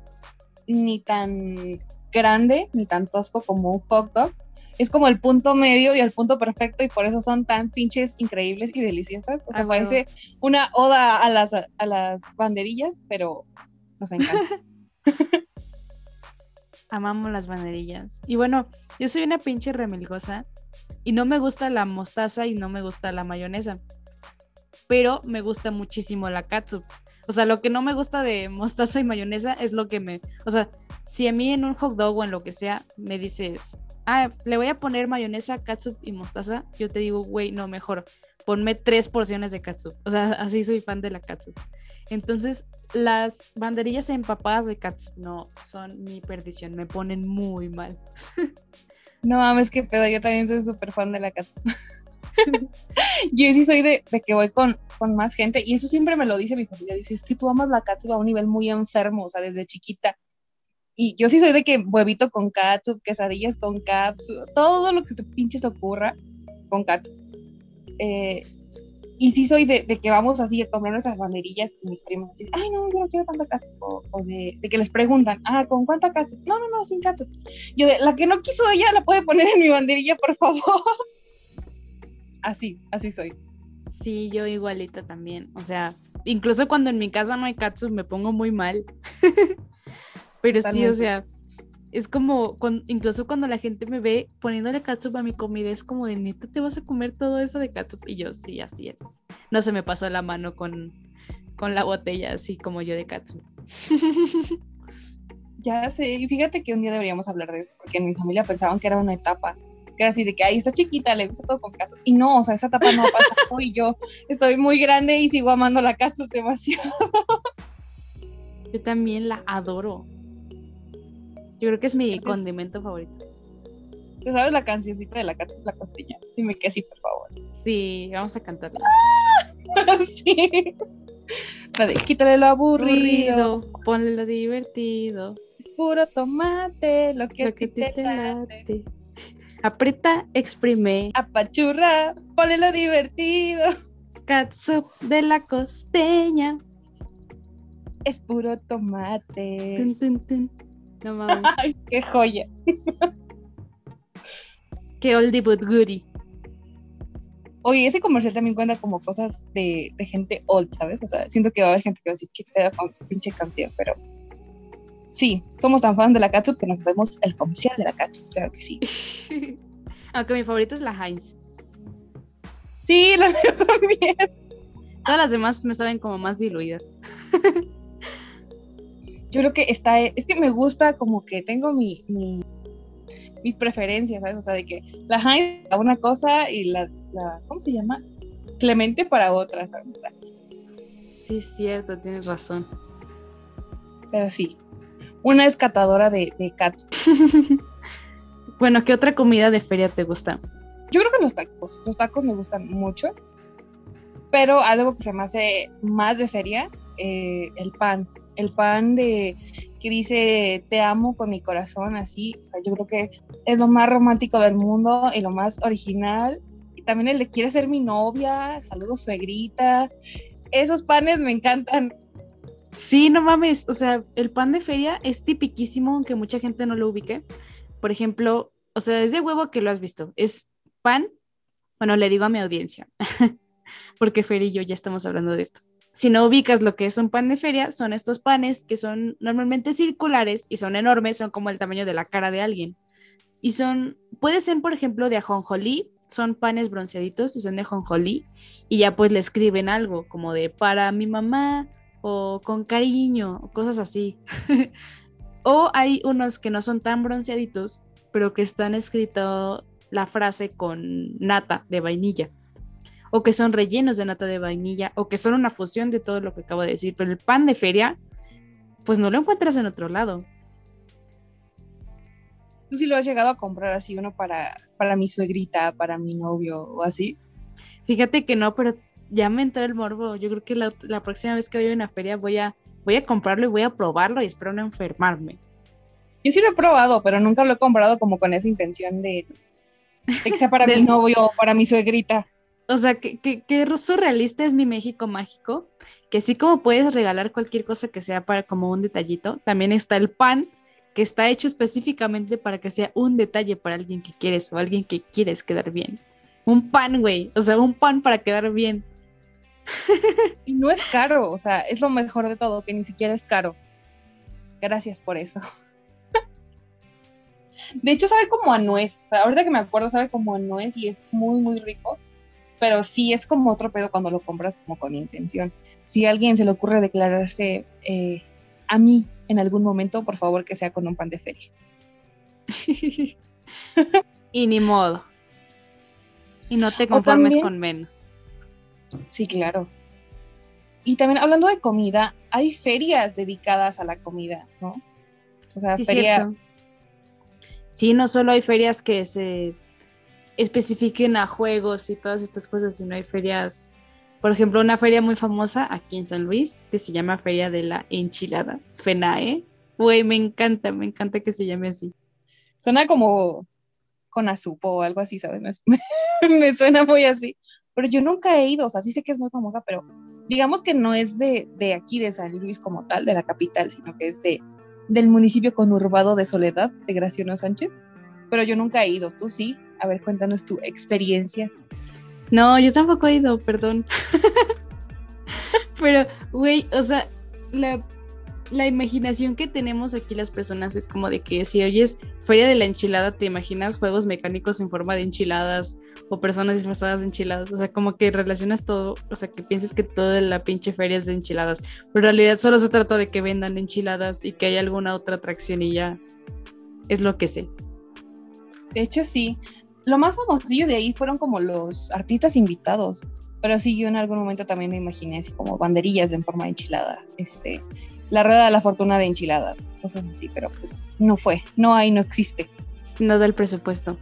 ni tan grande, ni tan tosco como un hot dog, es como el punto medio y el punto perfecto y por eso son tan pinches increíbles y deliciosas. O sea, ah, parece una oda a las, a las banderillas, pero nos encanta. Amamos las banderillas. Y bueno, yo soy una pinche remilgosa y no me gusta la mostaza y no me gusta la mayonesa, pero me gusta muchísimo la katsup. O sea, lo que no me gusta de mostaza y mayonesa es lo que me, o sea, si a mí en un hot dog o en lo que sea me dices, ah, le voy a poner mayonesa, katsup y mostaza, yo te digo, güey, no, mejor, ponme tres porciones de katsup. O sea, así soy fan de la katsup. Entonces, las banderillas empapadas de katsup no son mi perdición, me ponen muy mal. No mames, qué pedo, yo también soy súper fan de la katsup. yo sí soy de, que voy con, con, más gente y eso siempre me lo dice mi familia, dice, es que tú amas la katsup a un nivel muy enfermo, o sea, desde chiquita. Y yo sí soy de que huevito con katsup, quesadillas con katsup, todo lo que te pinches ocurra con katsup. Eh, y sí soy de, que vamos así a comer nuestras banderillas y mis primos dicen, ay, no, yo no quiero tanta katsup. O, de, que les preguntan, ah, ¿con cuánta katsup? No, no, no, sin katsup. Yo la que no quiso ella la puede poner en mi banderilla, por favor. Así, así soy. Sí, yo igualita también. O sea, incluso cuando en mi casa no hay katsup me pongo muy mal. Pero sí, o sea, es como, incluso cuando la gente me ve poniéndole katsup a mi comida, es como de neta, ¿te vas a comer todo eso de katsup? Y yo, sí, así es. No se me pasó la mano con, con la botella, así como yo de katsup. ya sé, y fíjate que un día deberíamos hablar de eso, porque en mi familia pensaban que era una etapa, que era así de que ahí está chiquita, le gusta todo con katsup. Y no, o sea, esa etapa no ha pasado y yo estoy muy grande y sigo amando la katsup demasiado. Yo también la adoro. Yo creo que es mi condimento favorito. ¿Tú sabes la cancioncita de la la costeña? Dime que sí, por favor. Sí, vamos a cantarla. sí. La de quítale lo aburrido, ponle lo divertido. Es puro tomate, lo que, que te, te late. Aprieta, exprime. Apachurra, ponle lo divertido. Catsup de la costeña. es puro tomate. Tun, tun, tun. No mames. Ay, qué joya. Qué oldie but goodie. Oye, ese comercial también cuenta como cosas de, de gente old, ¿sabes? O sea, siento que va a haber gente que va a decir, qué pedo con su pinche canción, pero sí, somos tan fans de la Katsup que nos vemos el comercial de la Katsup, claro que sí. Aunque mi favorita es la Heinz. Sí, la mía también. Todas las demás me saben como más diluidas. Yo creo que está, es que me gusta como que tengo mi, mi- mis preferencias, ¿sabes? O sea, de que la Heinz para una cosa y la, la, ¿cómo se llama? Clemente para otra, ¿sabes? O sea, Sí, es cierto, tienes razón. pero sí, una es catadora de, de Katsup. Bueno, ¿qué otra comida de feria te gusta? Yo creo que los tacos, los tacos me gustan mucho, pero algo que se me hace más de feria, eh, el pan, el pan de que dice te amo con mi corazón, así, o sea, yo creo que es lo más romántico del mundo y lo más original. Y también el de quiere ser mi novia, saludos suegrita, esos panes me encantan. Sí, no mames. O sea, el pan de feria es tipiquísimo, aunque mucha gente no lo ubique. Por ejemplo, o sea, es de huevo que lo has visto. Es pan. Bueno, le digo a mi audiencia, porque Fer y yo ya estamos hablando de esto. Si no ubicas lo que es un pan de feria, son estos panes que son normalmente circulares y son enormes, son como el tamaño de la cara de alguien. Y son, puede ser, por ejemplo, de ajonjolí, son panes bronceaditos y son de ajonjolí, y ya pues le escriben algo como de para mi mamá, o con cariño, o cosas así. o hay unos que no son tan bronceaditos, pero que están escrito la frase con nata de vainilla. O que son rellenos de nata de vainilla, o que son una fusión de todo lo que acabo de decir. Pero el pan de feria, pues no lo encuentras en otro lado. ¿Tú sí lo has llegado a comprar así, uno para, para mi suegrita, para mi novio o así? Fíjate que no, pero ya me entró el morbo. Yo creo que la, la próxima vez que vaya a una feria voy a, voy a comprarlo y voy a probarlo y espero no enfermarme. Yo sí lo he probado, pero nunca lo he comprado como con esa intención de, de que sea para mi novio o para mi suegrita. O sea, que, que, que surrealista es mi México mágico, que sí como puedes regalar cualquier cosa que sea para como un detallito, también está el pan, que está hecho específicamente para que sea un detalle para alguien que quieres o alguien que quieres quedar bien. Un pan, güey, o sea, un pan para quedar bien. Y no es caro, o sea, es lo mejor de todo, que ni siquiera es caro. Gracias por eso. De hecho, sabe como a nuez. O sea, ahorita que me acuerdo, sabe como a nuez y es muy, muy rico. Pero sí es como otro pedo cuando lo compras como con intención. Si a alguien se le ocurre declararse eh, a mí en algún momento, por favor que sea con un pan de feria. y ni modo. Y no te conformes también- con menos. Sí, claro. Y también hablando de comida, hay ferias dedicadas a la comida, ¿no? O sea, Sí, feria. cierto. Sí, no solo hay ferias que se especifiquen a juegos y todas estas cosas, sino hay ferias, por ejemplo, una feria muy famosa aquí en San Luis que se llama Feria de la Enchilada, FENAE. Güey, me encanta, me encanta que se llame así. Suena como con azupo o algo así, ¿sabes? Es- me suena muy así. Pero yo nunca he ido, o sea, sí sé que es muy famosa, pero digamos que no es de, de aquí, de San Luis como tal, de la capital, sino que es de, del municipio conurbado de Soledad, de Graciano Sánchez. Pero yo nunca he ido, tú sí. A ver, cuéntanos tu experiencia. No, yo tampoco he ido, perdón. Pero, güey, o sea, la, la imaginación que tenemos aquí las personas es como de que si oyes Feria de la Enchilada, te imaginas juegos mecánicos en forma de enchiladas o personas disfrazadas de enchiladas. O sea, como que relacionas todo, o sea, que pienses que toda la pinche feria es de enchiladas. Pero en realidad solo se trata de que vendan enchiladas y que hay alguna otra atracción y ya es lo que sé. De hecho, sí. Lo más famosillo de ahí fueron como los artistas invitados. Pero sí, yo en algún momento también me imaginé así como banderillas en forma de enchilada. Este, la rueda de la fortuna de enchiladas, cosas así, pero pues no fue. No hay, no existe. no da el presupuesto.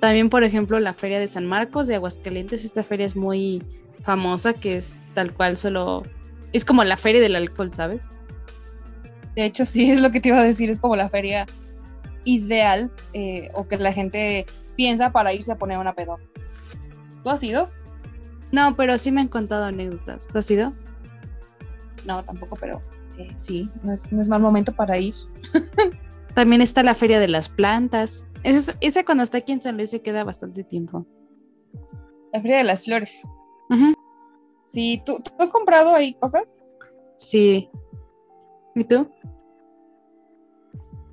También, por ejemplo, la feria de San Marcos de Aguascalientes, esta feria es muy famosa, que es tal cual solo... Es como la feria del alcohol, ¿sabes? De hecho, sí es lo que te iba a decir. Es como la feria ideal eh, o que la gente piensa para irse a poner una pedota. ¿Tú has ido? No, pero sí me han contado anécdotas. ¿Tú has ido? No, tampoco, pero sí, no es, no es mal momento para ir. También está la Feria de las Plantas. Esa, esa cuando está aquí en San Luis se queda bastante tiempo. La Feria de las Flores. Sí, ¿tú, ¿tú has comprado ahí cosas? Sí. ¿Y tú?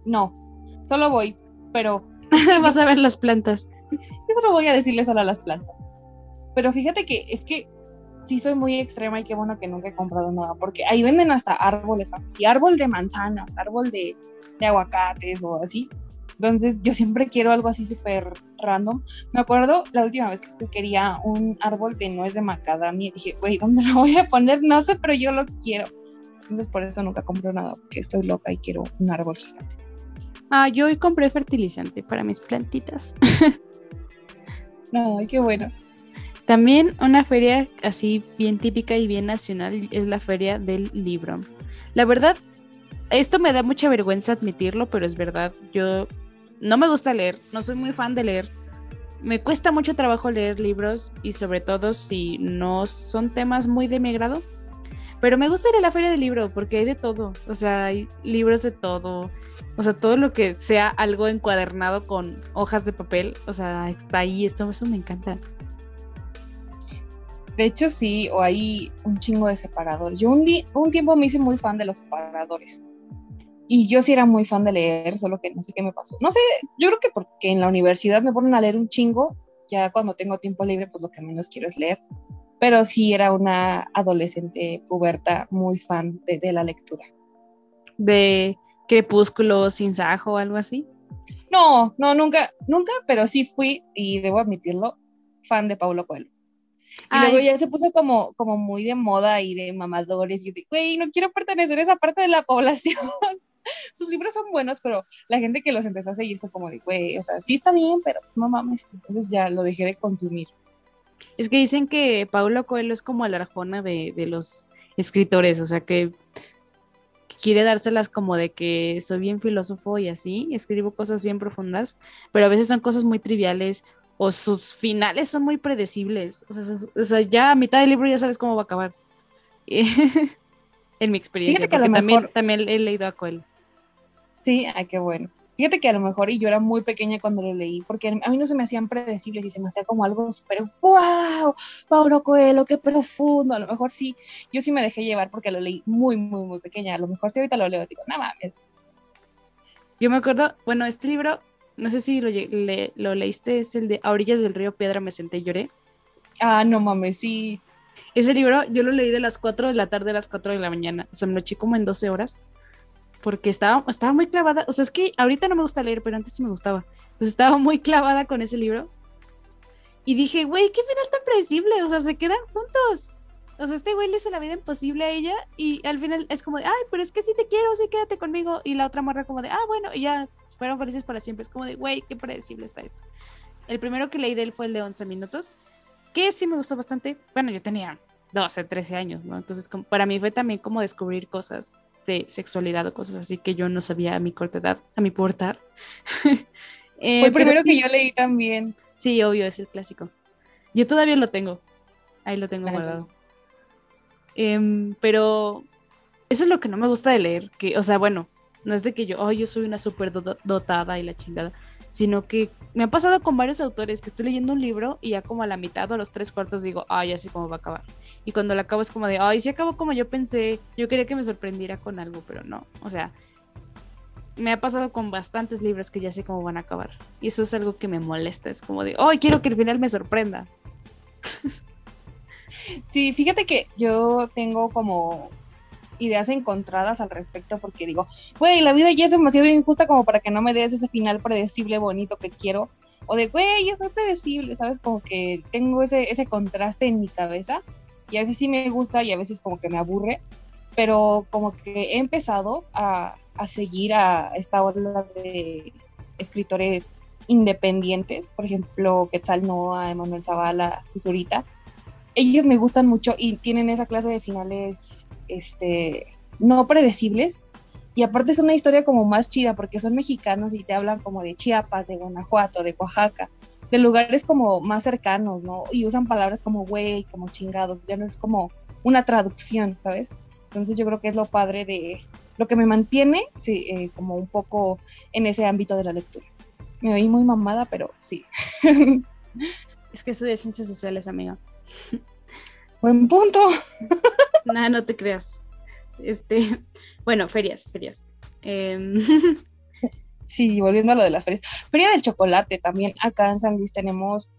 No, solo voy, pero Vas a ver las plantas. yo solo voy a decirle solo a las plantas. Pero fíjate que es que sí soy muy extrema y qué bueno que nunca he comprado nada, porque ahí venden hasta árboles, así, árbol de manzanas, árbol de, de aguacates o así. Entonces yo siempre quiero algo así súper random. Me acuerdo la última vez que quería un árbol de nuez de macadamia y dije, güey, ¿dónde lo voy a poner? No sé, pero yo lo quiero. Entonces por eso nunca compro nada, porque estoy loca y quiero un árbol gigante. Ah, yo hoy compré fertilizante para mis plantitas. Ay, qué bueno. También una feria así bien típica y bien nacional es la feria del libro. La verdad, esto me da mucha vergüenza admitirlo, pero es verdad. Yo no me gusta leer, no soy muy fan de leer. Me cuesta mucho trabajo leer libros y sobre todo si no son temas muy de mi agrado. Pero me gusta ir a la feria del libro porque hay de todo. O sea, hay libros de todo. O sea, todo lo que sea algo encuadernado con hojas de papel. O sea, está ahí. Esto, eso me encanta. De hecho, sí, o hay un chingo de separadores. Yo un, un tiempo me hice muy fan de los separadores. Y yo sí era muy fan de leer, solo que no sé qué me pasó. No sé, yo creo que porque en la universidad me ponen a leer un chingo, ya cuando tengo tiempo libre, pues lo que menos quiero es leer. Pero sí era una adolescente puberta muy fan de, de la lectura. De Crepúsculo, Sin Sajo o algo así. No, no, nunca, nunca, pero sí fui, y debo admitirlo, fan de Paulo Coelho. Y Ay. luego ya se puso como, como muy de moda y de mamadores. Y yo güey, no quiero pertenecer a esa parte de la población. Sus libros son buenos, pero la gente que los empezó a seguir fue como de, güey, o sea, sí está bien, pero no mames. Entonces ya lo dejé de consumir. Es que dicen que Paulo Coelho es como la arjona de, de los escritores, o sea que quiere dárselas como de que soy bien filósofo y así, escribo cosas bien profundas, pero a veces son cosas muy triviales o sus finales son muy predecibles. O sea, o sea, ya a mitad del libro ya sabes cómo va a acabar. en mi experiencia, que porque también, mejor- también he leído a Coelho. Sí, ay, qué bueno. Fíjate que a lo mejor, y yo era muy pequeña cuando lo leí, porque a mí no se me hacían predecibles y se me hacía como algo súper, wow, Paulo Coelho, qué profundo. A lo mejor sí, yo sí me dejé llevar porque lo leí muy, muy, muy pequeña. A lo mejor si ahorita lo leo, digo, no mames. Yo me acuerdo, bueno, este libro, no sé si lo, lle- le- lo leíste, es el de A orillas del río Piedra me senté y lloré. Ah, no mames, sí. Ese libro yo lo leí de las 4 de la tarde a las 4 de la mañana. O sea, me lo eché como en 12 horas. Porque estaba, estaba muy clavada. O sea, es que ahorita no me gusta leer, pero antes sí me gustaba. Entonces estaba muy clavada con ese libro. Y dije, güey, qué final tan predecible. O sea, se quedan juntos. O sea, este güey le hizo la vida imposible a ella. Y al final es como de, ay, pero es que sí te quiero, sí quédate conmigo. Y la otra morra como de, ah, bueno, y ya fueron felices para siempre. Es como de, güey, qué predecible está esto. El primero que leí de él fue el de 11 minutos que sí me gustó bastante. Bueno, yo tenía 12, 13 años, ¿no? Entonces, como- para mí fue también como descubrir cosas de sexualidad o cosas así que yo no sabía a mi corta edad, a mi pubertad. Eh, Fue el primero sí, que yo leí también. Sí, obvio, es el clásico. Yo todavía lo tengo. Ahí lo tengo guardado. Em, pero eso es lo que no me gusta de leer, que, o sea, bueno, no es de que yo, oh, yo soy una súper do- dotada y la chingada, sino que me ha pasado con varios autores que estoy leyendo un libro y ya como a la mitad o a los tres cuartos digo, ay, ya sé cómo va a acabar. Y cuando lo acabo es como de, ay, sí acabó como yo pensé, yo quería que me sorprendiera con algo, pero no, o sea, me ha pasado con bastantes libros que ya sé cómo van a acabar. Y eso es algo que me molesta, es como de, ay, quiero que el final me sorprenda. Sí, fíjate que yo tengo como ideas encontradas al respecto porque digo, güey, la vida ya es demasiado injusta como para que no me des ese final predecible bonito que quiero. O de, güey, es muy predecible, ¿sabes? Como que tengo ese, ese contraste en mi cabeza y a veces sí me gusta y a veces como que me aburre, pero como que he empezado a, a seguir a esta ola de escritores independientes, por ejemplo, Quetzal Noa, Emanuel Zavala, Susurita, ellos me gustan mucho y tienen esa clase de finales este, no predecibles. Y aparte es una historia como más chida porque son mexicanos y te hablan como de Chiapas, de Guanajuato, de Oaxaca, de lugares como más cercanos, ¿no? Y usan palabras como güey, como chingados, ya no es como una traducción, ¿sabes? Entonces yo creo que es lo padre de lo que me mantiene sí, eh, como un poco en ese ámbito de la lectura. Me oí muy mamada, pero sí. Es que soy de ciencias sociales, amiga. Buen punto. Nada, no te creas. Este, bueno, ferias, ferias. Em, sí, volviendo a lo de las ferias. Feria del chocolate también. Acá en San Luis tenemos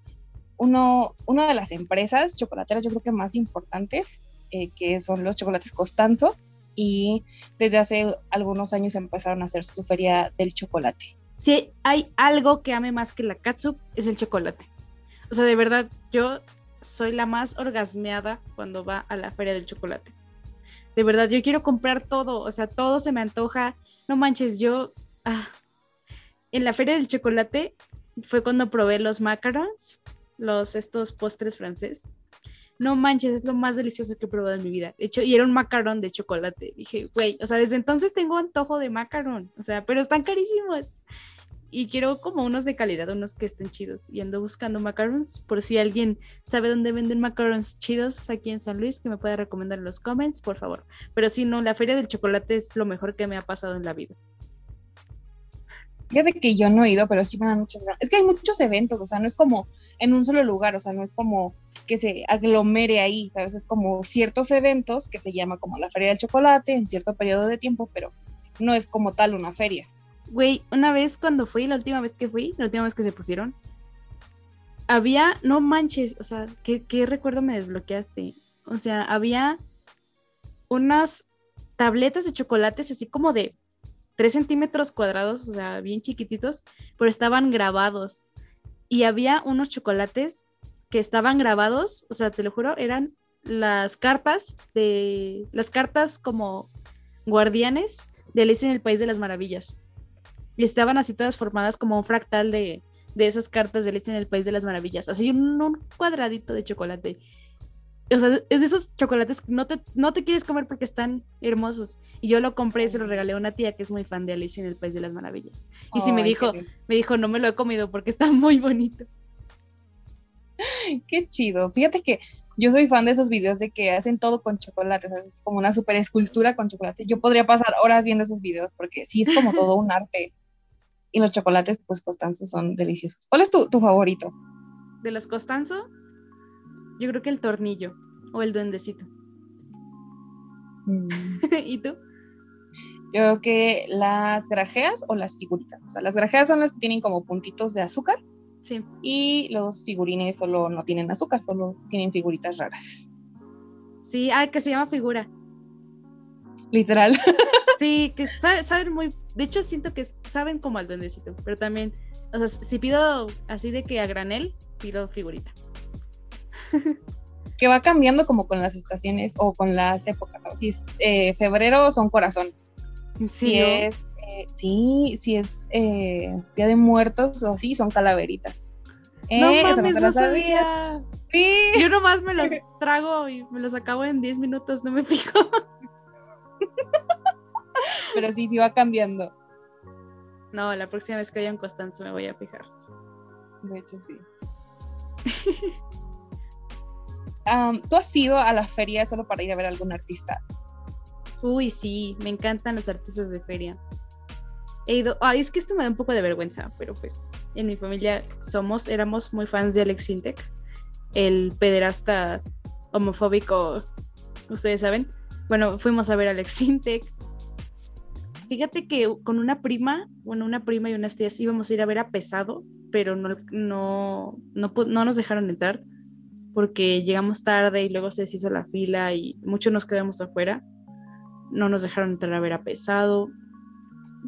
uno, una de las empresas chocolateras, yo creo que más importantes, eh, que son los chocolates Costanzo. Y desde hace algunos años empezaron a hacer su feria del chocolate. Si hay algo que ame más que la katsup, es el chocolate. O sea, de verdad, yo soy la más orgasmeada cuando va a la feria del chocolate. De verdad, yo quiero comprar todo, o sea, todo se me antoja. No manches, yo ah, en la feria del chocolate fue cuando probé los macarons, los estos postres francés. No manches, es lo más delicioso que he probado en mi vida. De hecho, y era un macarón de chocolate. Dije, güey, o sea, desde entonces tengo antojo de macarón, o sea, pero están carísimos y quiero como unos de calidad, unos que estén chidos. Y ando buscando macarons, por si alguien sabe dónde venden macarons chidos aquí en San Luis, que me pueda recomendar en los comments, por favor. Pero si no, la feria del chocolate es lo mejor que me ha pasado en la vida. Fíjate que yo no he ido, pero sí me dan muchos Es que hay muchos eventos, o sea, no es como en un solo lugar, o sea, no es como que se aglomere ahí, ¿sabes? Es como ciertos eventos que se llama como la Feria del Chocolate en cierto periodo de tiempo, pero no es como tal una feria. Güey, una vez cuando fui, la última vez que fui, la última vez que se pusieron, había, no manches, o sea, ¿qué, recuerdo me desbloqueaste? O sea, había unas tabletas de chocolates así como de 3 centímetros cuadrados, o sea, bien chiquititos, pero estaban grabados. Y había unos chocolates que estaban grabados, o sea, te lo juro, eran las cartas de, las cartas como guardianes de Alicia en el País de las Maravillas y estaban así todas formadas como un fractal de, esas cartas de leche en el País de las Maravillas, así un, cuadradito de chocolate. O sea, es de esos chocolates que no te, no te quieres comer porque están hermosos. Y yo lo compré y se lo regalé a una tía que es muy fan de Alicia en el País de las Maravillas. Y sí me dijo, me dijo, no me lo he comido porque está muy bonito. Qué chido. Fíjate que yo soy fan de esos videos de que hacen todo con chocolate, es como una super escultura con chocolate. Yo podría pasar horas viendo esos videos porque sí es como todo un arte. Y los chocolates, pues, Costanzo son deliciosos. ¿Cuál es tu, favorito? De los Costanzo, yo creo que el tornillo o el duendecito. Mm. ¿Y tú? Yo creo que las grajeas o las figuritas. O sea, las grajeas son las que tienen como puntitos de azúcar. Sí. Y los figurines solo no tienen azúcar, solo tienen figuritas raras. Sí, ah, que se llama figura. Literal. Sí, que saben muy. De hecho, siento que saben como al duendecito, pero también. O sea, si pido así de que a granel, pido figurita. que va cambiando como con las estaciones o con las épocas. Si es eh, febrero, son corazones. Sí, si es, eh, sí, si es eh, Día de Muertos o así, son calaveritas. no mames, no sabía. Sí. Yo nomás me los trago y me los acabo en 10 minutos, no me fijo. Pero sí, sí va cambiando. No, la próxima vez que vaya en Constanzo me voy a fijar. De hecho, sí. ¿Tú has ido a la feria solo para ir a ver a algún artista? Uy, sí, me encantan los artistas de feria. He ido, ay, es que esto me da un poco de vergüenza, pero pues en mi familia somos, éramos muy fans de Alex Sintek, el pederasta homofóbico, ustedes saben. Bueno, fuimos a ver a Alex Sintek, Fíjate que con una prima, bueno, una prima y unas tías íbamos a ir a ver a Pesado, pero no, no, no, nos dejaron entrar porque llegamos tarde y luego se deshizo la fila y muchos nos quedamos afuera. No nos dejaron entrar a ver a Pesado.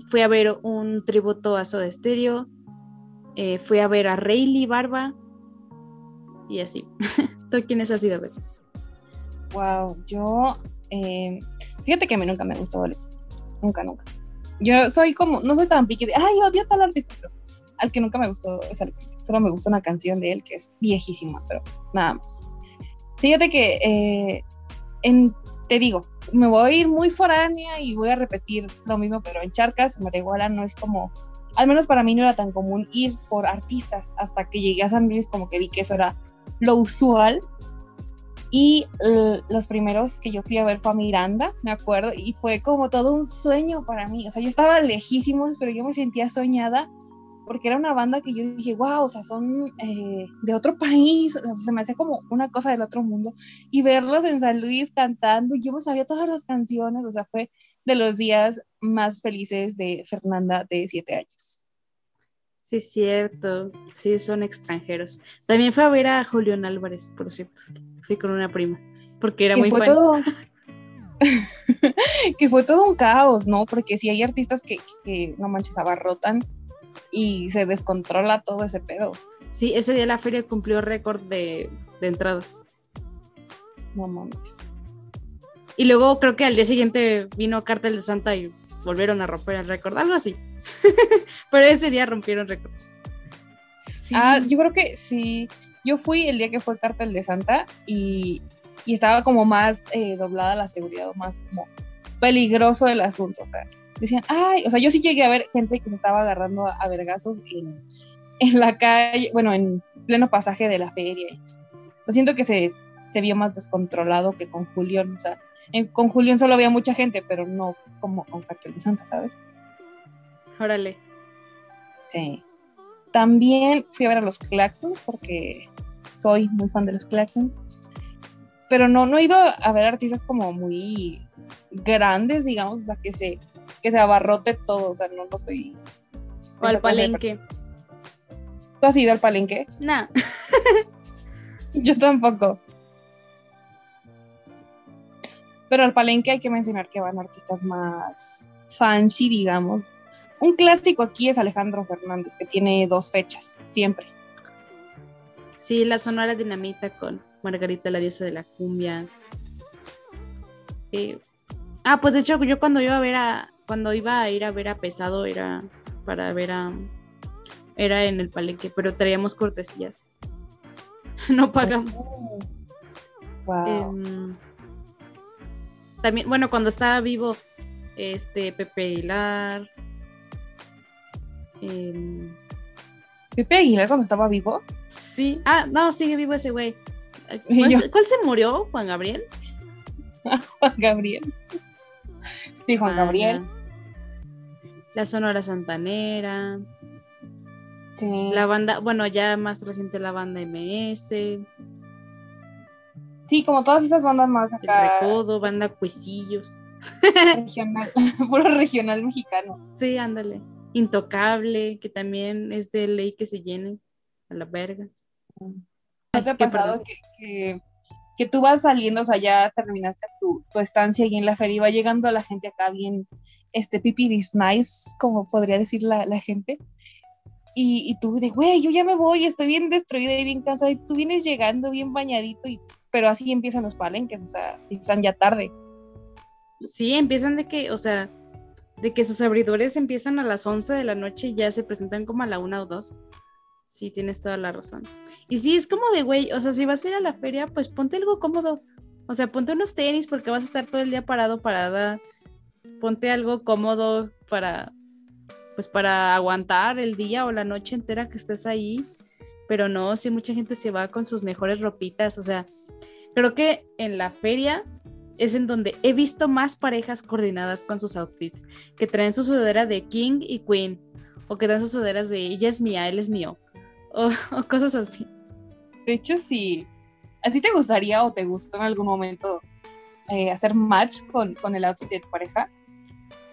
Fui a ver un tributo a Soda Stereo. Eh, fui a ver a Rayleigh Barba. Y así. ¿Tú quiénes has ido a ver? Wow, yo. Eh, fíjate que a mí nunca me ha gustado Alex nunca, nunca. Yo soy como, no soy tan pique de, ay, odio tal artista, pero al que nunca me gustó es Alex Solo me gusta una canción de él que es viejísima, pero nada más. Fíjate que, eh, en, te digo, me voy a ir muy foránea y voy a repetir lo mismo, pero en Charcas, Matehuala no es como, al menos para mí no era tan común ir por artistas hasta que llegué a San Luis, como que vi que eso era lo usual. Y eh, los primeros que yo fui a ver fue a Miranda, me acuerdo, y fue como todo un sueño para mí. O sea, yo estaba lejísimos, pero yo me sentía soñada porque era una banda que yo dije, wow, o sea, son eh, de otro país, o sea, se me hacía como una cosa del otro mundo. Y verlos en San Luis cantando, yo me sabía todas las canciones, o sea, fue de los días más felices de Fernanda de siete años. Sí, es cierto. Sí, son extranjeros. También fue a ver a Julián Álvarez, por cierto. Fui con una prima, porque era muy fue Todo... que fue todo un caos, ¿no? Porque si hay artistas que, que, no manches, abarrotan y se descontrola todo ese pedo. Sí, ese día la feria cumplió récord de, de entradas. No mames. Y luego creo que al día siguiente vino Cartel de Santa y volvieron a romper el récord, algo así. Pero ese día rompieron récord. Ah, yo creo que sí. Yo fui el día que fue Cartel de Santa y, y estaba como más eh, doblada la seguridad, más como peligroso el asunto. O sea, decían, ay, o sea, yo sí llegué a ver gente que se estaba agarrando a, vergazos en, en, la calle, bueno, en pleno pasaje de la feria. O sea, siento que se, se vio más descontrolado que con Julián. O sea, con Julián solo había mucha gente, pero no como con Cartel de Santa, ¿sabes? Órale. Sí. También fui a ver a los Claxons porque soy muy fan de los Claxons. Pero no, no he ido a ver artistas como muy grandes, digamos, o sea, que se, que se abarrote todo, o sea, no lo soy. O al palenque. ¿Tú has ido al palenque? No. Yo tampoco. Pero al palenque hay que mencionar que van artistas más fancy, digamos, un clásico aquí es Alejandro Fernández, que tiene dos fechas, siempre. Sí, la Sonora Dinamita con Margarita, la diosa de la cumbia. Eh, ah, pues de hecho, yo cuando iba a ver a, cuando iba a ir a ver a Pesado era para ver a, era en el palenque, pero traíamos cortesías. no pagamos. Wow. Em, también, bueno, cuando estaba vivo, este Pepe Aguilar, eh, ¿Pepe Aguilar cuando estaba vivo? Sí. Ah, no, sigue vivo ese güey. ¿Cuál, se murió? ¿Juan Gabriel? Juan Gabriel. Sí, Juan Gabriel. La Sonora Santanera. Sí. La banda, bueno, ya más reciente la banda MS. Sí, como todas esas bandas más acá. El Recodo, banda Cuesillos. Regional, puro regional mexicano. Sí, ándale. Intocable, que también es de ley que se llene a la verga. ¿No te ha pasado que, que, tú vas saliendo, o sea, ya terminaste tu, tu, estancia ahí en la feria y va llegando a la gente acá bien, este, pipi is nice, como podría decir la, la gente? Y, y, tú de, güey, yo ya me voy, estoy bien destruida y bien cansada, y tú vienes llegando bien bañadito, y, pero así empiezan los palenques, o sea, están ya tarde. Sí, empiezan de que, o sea, de que sus abridores empiezan a las 11 de la noche y ya se presentan como a la 1 o 2. Sí, tienes toda la razón. Y sí, es como de, güey, o sea, si vas a ir a la feria, pues ponte algo cómodo. O sea, ponte unos tenis porque vas a estar todo el día parado, parada. Ponte algo cómodo para, pues para aguantar el día o la noche entera que estés ahí. Pero no, sí, mucha gente se va con sus mejores ropitas. O sea, creo que en la feria es en donde he visto más parejas coordinadas con sus outfits, que traen su sudadera de King y Queen, o que dan sus sudaderas de ella es mía, él es mío, o, cosas así. De hecho, sí. ¿A ti te gustaría o te gustó en algún momento eh, hacer match con, con el outfit de tu pareja?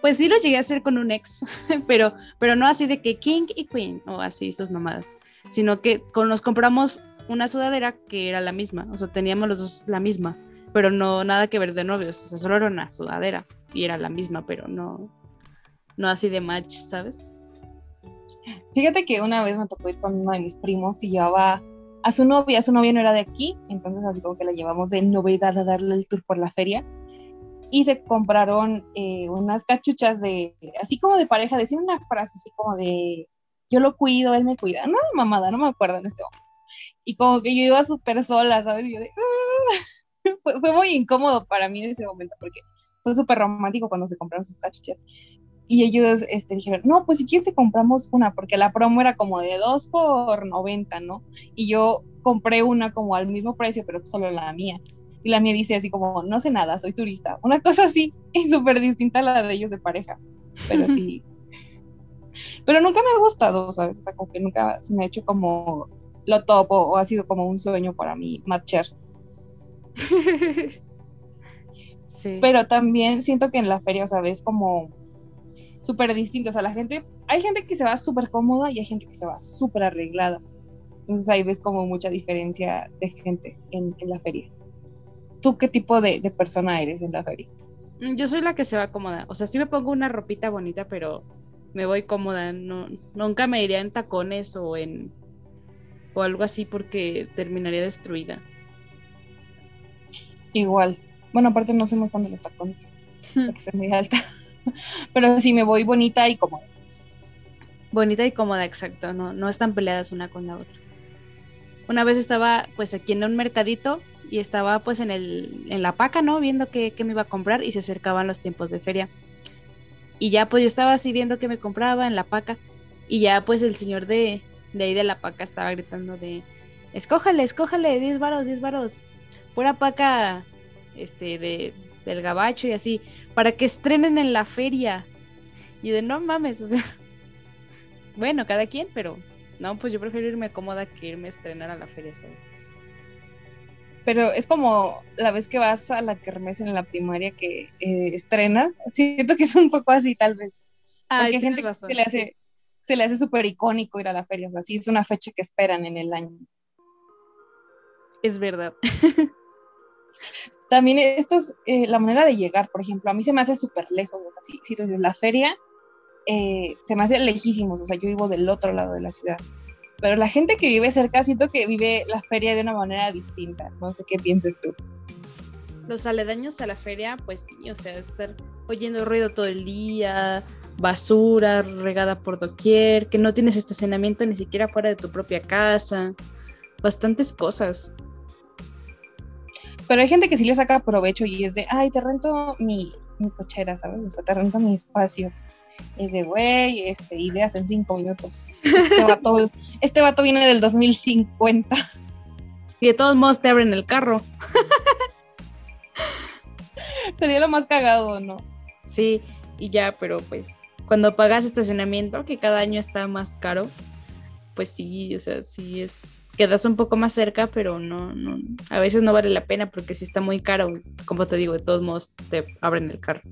Pues sí lo llegué a hacer con un ex, pero, pero no así de que King y Queen, o así sus mamadas, sino que con, nos compramos una sudadera que era la misma, o sea, teníamos los dos la misma pero no nada que ver de novios, o sea, solo era una sudadera y era la misma, pero no, no así de match, ¿sabes? Fíjate que una vez me tocó ir con uno de mis primos que llevaba a su novia, su novia no era de aquí, entonces así como que la llevamos de novedad a darle el tour por la feria y se compraron eh, unas cachuchas de, así como de pareja, decir una frase así como de, yo lo cuido, él me cuida, no mamada, no me acuerdo en este momento. Y como que yo iba súper sola, ¿sabes? Y yo de, fue, muy incómodo para mí en ese momento porque fue súper romántico cuando se compraron sus cachuchas. Y ellos este, dijeron, no, pues si quieres te compramos una, porque la promo era como de 2 por 90, ¿no? Y yo compré una como al mismo precio, pero solo la mía. y la mía dice así como, no sé nada, soy turista. Una cosa así, y súper distinta a la de ellos de pareja. Pero sí. Pero nunca me ha gustado, ¿sabes? O sea, como que nunca se me ha hecho como lo topo o ha sido como un sueño para mí matchar. sí. Pero también siento que en la feria, o sea, ves como súper distinto. O sea, la gente, hay gente que se va súper cómoda y hay gente que se va súper arreglada. Entonces ahí ves como mucha diferencia de gente en, en la feria. ¿Tú qué tipo de, de, persona eres en la feria? Mm, yo soy la que se va cómoda. O sea, sí me pongo una ropita bonita, pero me voy cómoda. No, nunca me iría en tacones o en o algo así porque terminaría destruida. Igual. Bueno, aparte no soy muy fan de los tacones, porque soy muy alta. pero sí me voy bonita y cómoda. Bonita y cómoda, exacto. No, no están peleadas una con la otra. Una vez estaba pues aquí en un mercadito y estaba pues en, el, en la paca, ¿no? Viendo qué, me iba a comprar y se acercaban los tiempos de feria. Y ya pues yo estaba así viendo qué me compraba en la paca y ya pues el señor de, de ahí de la paca estaba gritando de, escójale, escójale, 10 varos, 10 varos, pura paca este, de, del gabacho y así, para que estrenen en la feria. Y de no mames, o sea, bueno, cada quien, pero no, pues yo prefiero irme cómoda que irme a estrenar a la feria, ¿sabes? Pero es como la vez que vas a la kermés en la primaria que eh, estrenas. Siento que es un poco así, tal vez. Porque hay gente que se le hace, se le hace súper icónico ir a la feria. O sea, sí es una fecha que esperan en el año. Es verdad. También esto es eh, la manera de llegar, por ejemplo, a mí se me hace súper lejos, o sea, si, si desde la feria eh, se me hace lejísimos, o sea, yo vivo del otro lado de la ciudad. Pero la gente que vive cerca siento que vive la feria de una manera distinta. No sé qué piensas tú. Los aledaños a la feria, pues sí, o sea, estar oyendo ruido todo el día, basura regada por doquier, que no tienes estacionamiento ni siquiera fuera de tu propia casa, bastantes cosas. Pero hay gente que sí le saca provecho y es de, ay, te rento mi, mi cochera, ¿sabes? O sea, te rento mi espacio. Es de, güey, este, ideas en cinco minutos. Este vato, este vato viene del 2050. Y de todos modos te abren el carro. Sería lo más cagado, ¿no? Sí, y ya, pero pues cuando pagas estacionamiento, que cada año está más caro, pues sí, o sea, sí es, quedas un poco más cerca, pero no, no, a veces no vale la pena porque si está muy caro, como te digo, de todos modos te abren el carro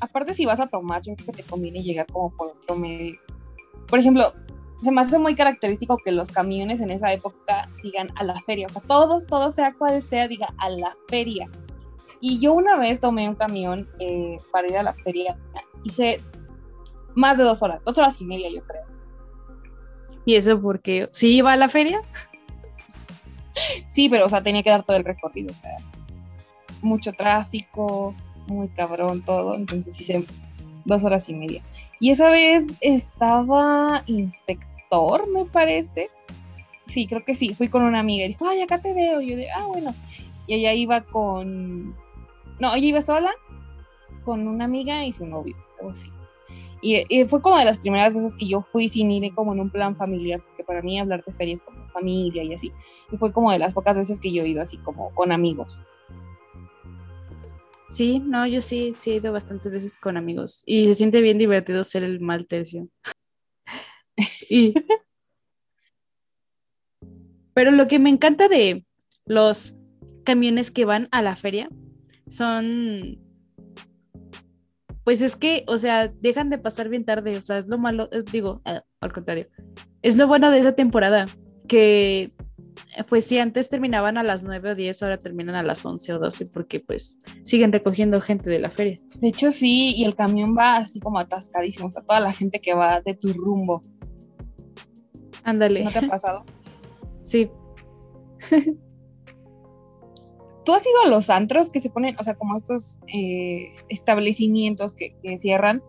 aparte si vas a tomar, yo creo que te conviene llegar como por otro medio. Por ejemplo, se me hace muy característico que los camiones en esa época digan a la feria, o sea, todos, todo sea cual sea, diga a la feria. Y yo una vez tomé un camión eh, para ir a la feria, hice más de dos horas, dos horas y media yo creo. ¿Y eso porque sí iba a la feria? Sí, pero o sea, tenía que dar todo el recorrido, o sea, mucho tráfico, muy cabrón todo, entonces hice dos horas y media. Y esa vez estaba inspector, me parece. Sí, creo que sí, fui con una amiga y dijo, ay, acá te veo. Y yo de, ah, bueno. Y ella iba con, no, ella iba sola, con una amiga y su novio, algo así. Y, y, fue como de las primeras veces que yo fui sin ir como en un plan familiar, porque para mí hablar de ferias como familia y así. Y fue como de las pocas veces que yo he ido así como con amigos. Sí, no, yo sí, sí he ido bastantes veces con amigos y se siente bien divertido ser el mal tercio. y... Pero lo que me encanta de los camiones que van a la feria son, pues es que, o sea, dejan de pasar bien tarde, o sea, es lo malo, digo, ah, al contrario, es lo bueno de esa temporada, que pues sí, antes terminaban a las 9 o 10, ahora terminan a las 11 o 12 porque pues siguen recogiendo gente de la feria. De hecho sí, y el camión va así como atascadísimo, o sea, toda la gente que va de tu rumbo. Ándale. ¿No te ha pasado? sí. ¿Tú has ido a los antros que se ponen, o sea, como estos eh, establecimientos que, que cierran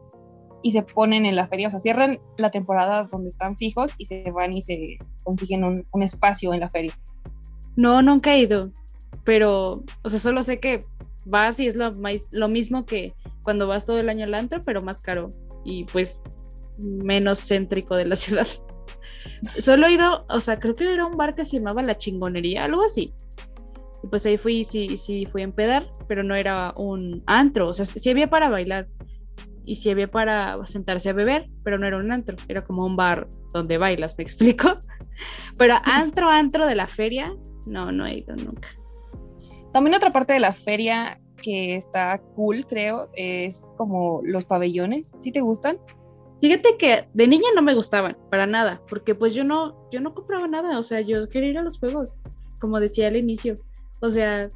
y se ponen en la feria, o sea, cierran la temporada donde están fijos y se van y se consiguen un, espacio en la feria. No, nunca he ido, pero, o sea, solo sé que vas y es lo, lo mismo que cuando vas todo el año al antro, pero más caro y pues menos céntrico de la ciudad. Solo he ido, o sea, creo que era un bar que se llamaba La Chingonería, algo así. Y pues ahí fui, sí, sí fui a empedar, pero no era un antro, o sea, sí había para bailar y había para sentarse a beber, pero no era un antro, era como un bar donde bailas, ¿me explico? Pero antro, antro de la feria, no, no he ido nunca. También otra parte de la feria que está cool, creo, es como los pabellones. ¿Sí te gustan? Fíjate que de niña no me gustaban para nada, porque pues yo no, yo no compraba nada, o sea, yo quería ir a los juegos, como decía al inicio. O sea,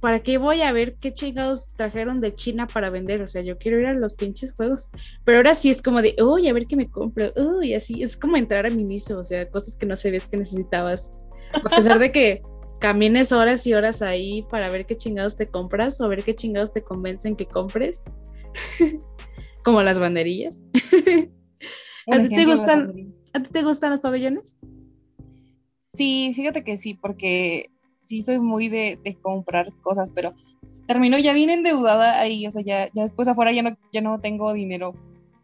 ¿para qué voy a ver qué chingados trajeron de China para vender? O sea, yo quiero ir a los pinches juegos. Pero ahora sí es como de, uy, a ver qué me compro, uy, así, es como entrar a inicio, o sea, cosas que no ves que necesitabas. A pesar de que camines horas y horas ahí para ver qué chingados te compras o a ver qué chingados te convencen que compres. Como las banderillas. ¿A ti, te gustan, ¿A ti te gustan los pabellones? Sí, fíjate que sí, porque sí soy muy de, comprar cosas, pero termino ya bien endeudada ahí, o sea, ya, ya después afuera ya no, ya no tengo dinero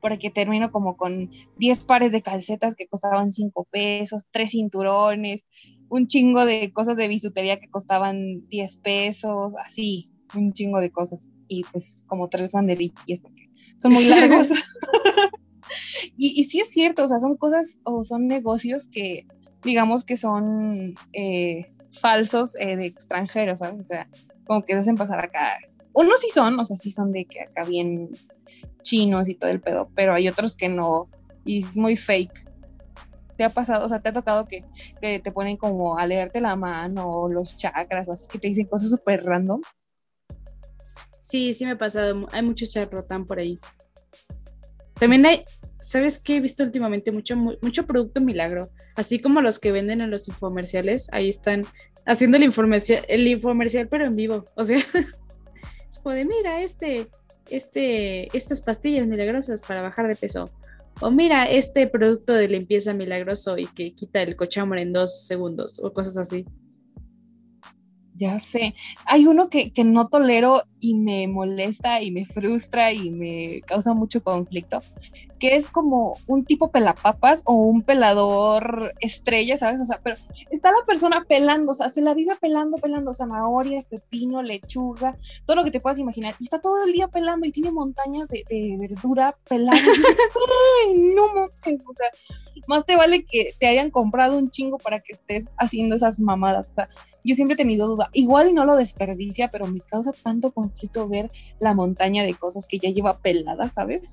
porque termino como con 10 pares de calcetas que costaban 5 pesos, 3 cinturones, un chingo de cosas de bisutería que costaban 10 pesos, así, un chingo de cosas. Y pues como tres banderillas, porque son muy largos. y, y sí es cierto, o sea, son cosas o son negocios que digamos que son eh, falsos eh, de extranjeros, ¿sabes? O sea, como que se hacen pasar acá. Unos sí son, o sea, sí son de que acá bien chinos y todo el pedo, pero hay otros que no, y es muy fake te ha pasado, o sea, te ha tocado que, te ponen como a leerte la mano los chakras o así que te dicen cosas súper random? Sí, sí me ha pasado. Hay mucho charlatán por ahí. También hay, ¿sabes qué? He visto últimamente mucho, mucho producto milagro. Así como los que venden en los infomerciales, ahí están haciendo el infomercial, el infomercial pero en vivo. O sea, es como de, mira, este, este, estas pastillas milagrosas para bajar de peso o mira, este producto de limpieza milagroso y que quita el cochambre en dos segundos o cosas así. Ya sé. Hay uno que, que, no tolero y me molesta y me frustra y me causa mucho conflicto, que es como un tipo pelapapas o un pelador estrella, ¿sabes? O sea, pero está la persona pelando, o sea, se la vive pelando, pelando zanahorias, pepino, lechuga, todo lo que te puedas imaginar. Y está todo el día pelando y tiene montañas de, verdura pelando. ¡Ay, no mames! O sea, más te vale que te hayan comprado un chingo para que estés haciendo esas mamadas. O sea, yo siempre he tenido duda. Igual y no lo desperdicia, pero me causa tanto conflicto ver la montaña de cosas que ya lleva pelada, ¿sabes?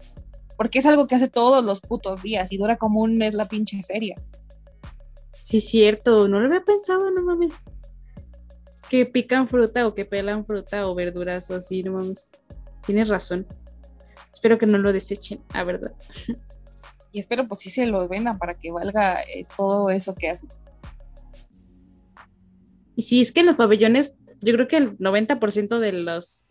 Porque es algo que hace todos los putos días y dura como un mes la pinche feria. Sí, cierto, no lo había pensado, no mames. Que pican fruta o que pelan fruta o verduras o así, no mames. Tienes razón. Espero que no lo desechen, a verdad. Y espero pues sí se lo vendan para que valga eh, todo eso que hacen. Y sí, es que en los pabellones, yo creo que el 90% de los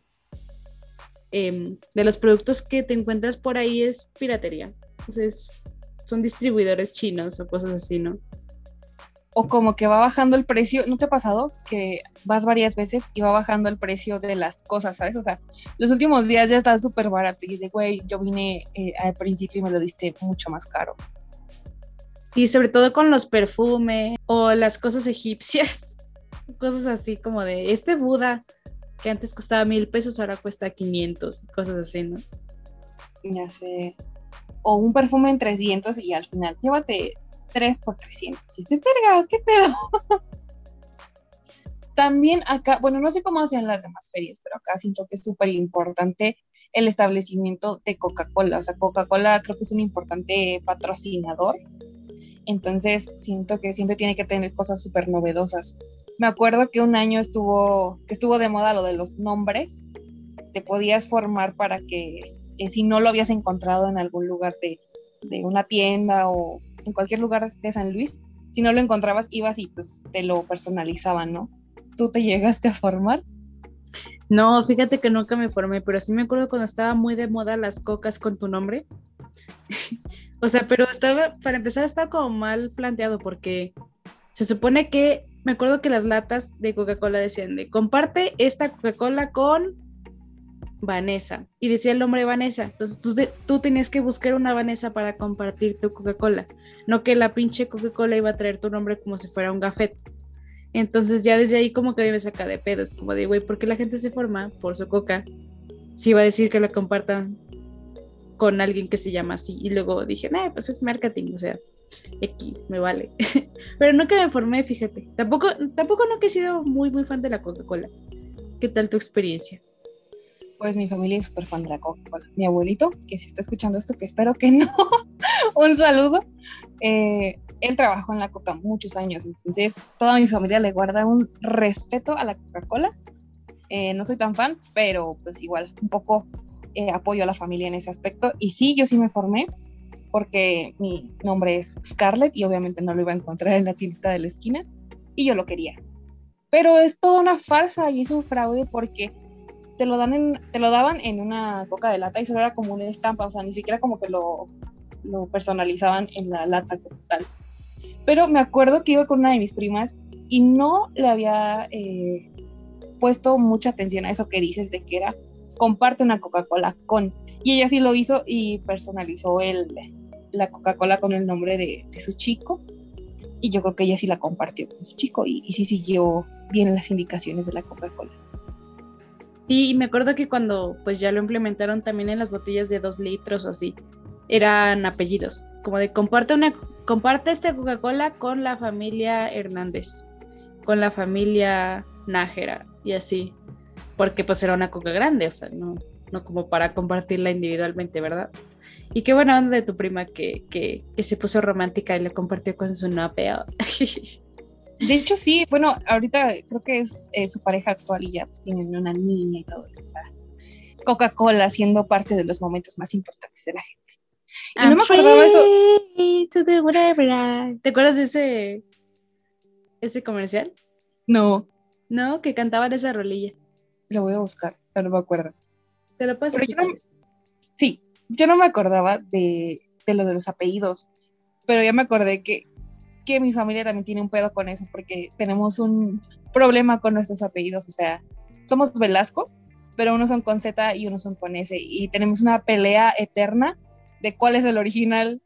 em, de los productos que te encuentras por ahí es piratería. Entonces, son distribuidores chinos o cosas así, ¿no? O como que va bajando el precio, ¿no te ha pasado que vas varias veces y va bajando el precio de las cosas, ¿sabes? O sea, los últimos días ya está súper barato y de, güey, yo vine eh, al principio y me lo diste mucho más caro. Y sobre todo con los perfumes o las cosas egipcias cosas así como de este Buda que antes costaba mil pesos, ahora cuesta 500, cosas así, ¿no? Ya sé. O un perfume en 300 y al final llévate 3 por 300. Y estoy verga, ¿qué pedo? También acá, bueno, no sé cómo hacían las demás ferias, pero acá siento que es súper importante el establecimiento de Coca-Cola. O sea, Coca-Cola creo que es un importante patrocinador. Entonces siento que siempre tiene que tener cosas súper novedosas. Me acuerdo que un año estuvo, que estuvo de moda lo de los nombres. Te podías formar para que eh, si no lo habías encontrado en algún lugar de, una tienda o en cualquier lugar de San Luis, si no lo encontrabas, ibas y pues te lo personalizaban, ¿no? ¿Tú te llegaste a formar? No, fíjate que nunca me formé, pero sí me acuerdo cuando estaba muy de moda las cocas con tu nombre. o sea, pero estaba, para empezar, estaba como mal planteado porque se supone que me acuerdo que las latas de Coca-Cola decían de comparte esta Coca-Cola con Vanessa y decía el nombre Vanessa. Entonces tú, tú tenías que buscar una Vanessa para compartir tu Coca-Cola, no que la pinche Coca-Cola iba a traer tu nombre como si fuera un gafet. Entonces ya desde ahí como que a mí me saca de pedos, como de, güey, ¿por qué la gente se forma por su coca? Si va a decir que la compartan con alguien que se llama así. Y luego dije, nah, pues es marketing, o sea, X, me vale. Pero nunca me formé, fíjate. Tampoco, tampoco que he sido muy, muy fan de la Coca-Cola. ¿Qué tal tu experiencia? Pues mi familia es súper fan de la Coca-Cola. Mi abuelito, que si está escuchando esto, que espero que no, un saludo. Eh, él trabajó en la Coca muchos años, entonces toda mi familia le guarda un respeto a la Coca-Cola. Eh, no soy tan fan, pero pues igual, un poco eh, apoyo a la familia en ese aspecto. Y sí, yo sí me formé porque mi nombre es Scarlett y obviamente no lo iba a encontrar en la tiendita de la esquina y yo lo quería. Pero es toda una farsa y es un fraude porque te lo, dan en, te lo daban en una coca de lata y solo era como una estampa, o sea, ni siquiera como que lo, lo personalizaban en la lata como tal. Pero me acuerdo que iba con una de mis primas y no le había eh, puesto mucha atención a eso que dices de que era comparte una Coca-Cola con. Y ella sí lo hizo y personalizó el, la Coca-Cola con el nombre de, su chico. Y yo creo que ella sí la compartió con su chico y, y sí siguió bien las indicaciones de la Coca-Cola. Sí, y me acuerdo que cuando pues ya lo implementaron también en las botellas de dos litros o así, eran apellidos, como de comparte una, comparte esta Coca-Cola con la familia Hernández, con la familia Nájera y así, porque pues era una coca grande, o sea, no, no como para compartirla individualmente, ¿verdad? Y qué buena onda de tu prima que, que, que se puso romántica y la compartió con su novio. De hecho, sí, bueno, ahorita creo que es su pareja actual y ya pues, tienen una niña y todo eso. O sea, Coca-Cola siendo parte de los momentos más importantes de la gente. Y no me acordaba eso. ¿Te acuerdas de ese, ese comercial? No. No, que cantaban esa rolilla. Lo voy a buscar, no me acuerdo. Te lo paso. sí, yo no me acordaba de, de lo de los apellidos, pero ya me acordé que que mi familia también tiene un pedo con eso, porque tenemos un problema con nuestros apellidos, o sea, somos Velasco, pero unos son con Z y unos son con S, y tenemos una pelea eterna de cuál es el original.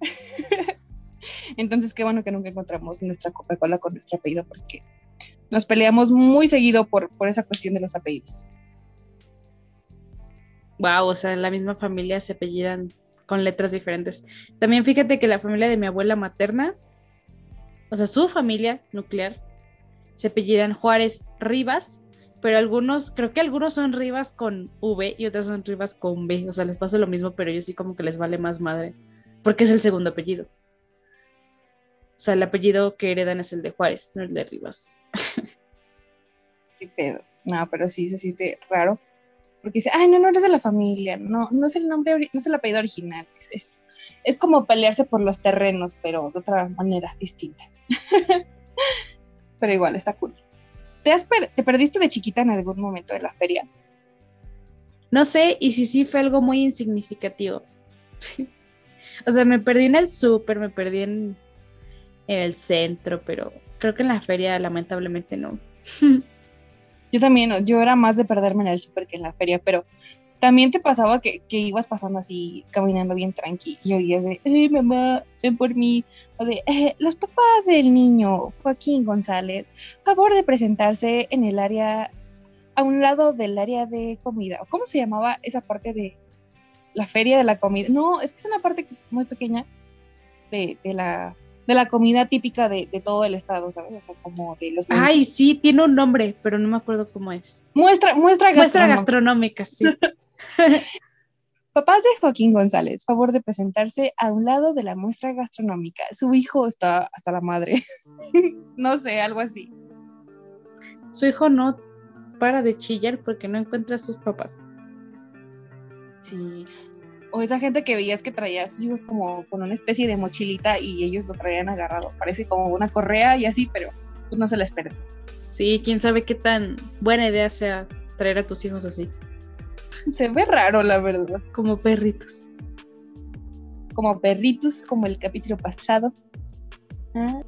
Entonces, qué bueno que nunca encontramos nuestra Coca-Cola con nuestro apellido, porque nos peleamos muy seguido por, por esa cuestión de los apellidos. Wow, o sea, en la misma familia se apellidan con letras diferentes. También fíjate que la familia de mi abuela materna, o sea, su familia nuclear, se apellidan Juárez Rivas, pero algunos, creo que algunos son Rivas con V y otros son Rivas con B, o sea, les pasa lo mismo, pero ellos sí como que les vale más madre, porque es el segundo apellido. O sea, el apellido que heredan es el de Juárez, no el de Rivas. Qué pedo. No, pero sí se siente raro porque dice, ay, no, no eres de la familia, no, no es el nombre, no es el apellido original, es, es, como pelearse por los terrenos, pero de otra manera distinta. pero igual, está cool. ¿Te, has ¿Te perdiste de chiquita en algún momento de la feria? No sé, y si sí fue algo muy insignificativo. o sea, me perdí en el súper, me perdí en, en el centro, pero creo que en la feria lamentablemente no. Yo también, yo era más de perderme en el súper que en la feria, pero también te pasaba que, que, ibas pasando así, caminando bien tranqui, y oías de, eh, mamá, ven por mí, o de, eh, los papás del niño, Joaquín González, favor de presentarse en el área, a un lado del área de comida, ¿cómo se llamaba esa parte de la feria de la comida? No, es que es una parte muy pequeña de, de la de la comida típica de, todo el estado, ¿sabes? O sea, como de los... Ay, sí, tiene un nombre, pero no me acuerdo cómo es. Muestra, muestra gastronómica. Muestra gastronómica, sí. Papás de Joaquín González, favor de presentarse a un lado de la muestra gastronómica. Su hijo está hasta la madre. no sé, algo así. Su hijo no para de chillar porque no encuentra a sus papás. Sí, o esa gente que veías que traía a sus hijos como con una especie de mochilita y ellos lo traían agarrado. Parece como una correa y así, pero pues no se la espera. Sí, quién sabe qué tan buena idea sea traer a tus hijos así. Se ve raro, la verdad. Como perritos. Como perritos, como el capítulo pasado. Ah.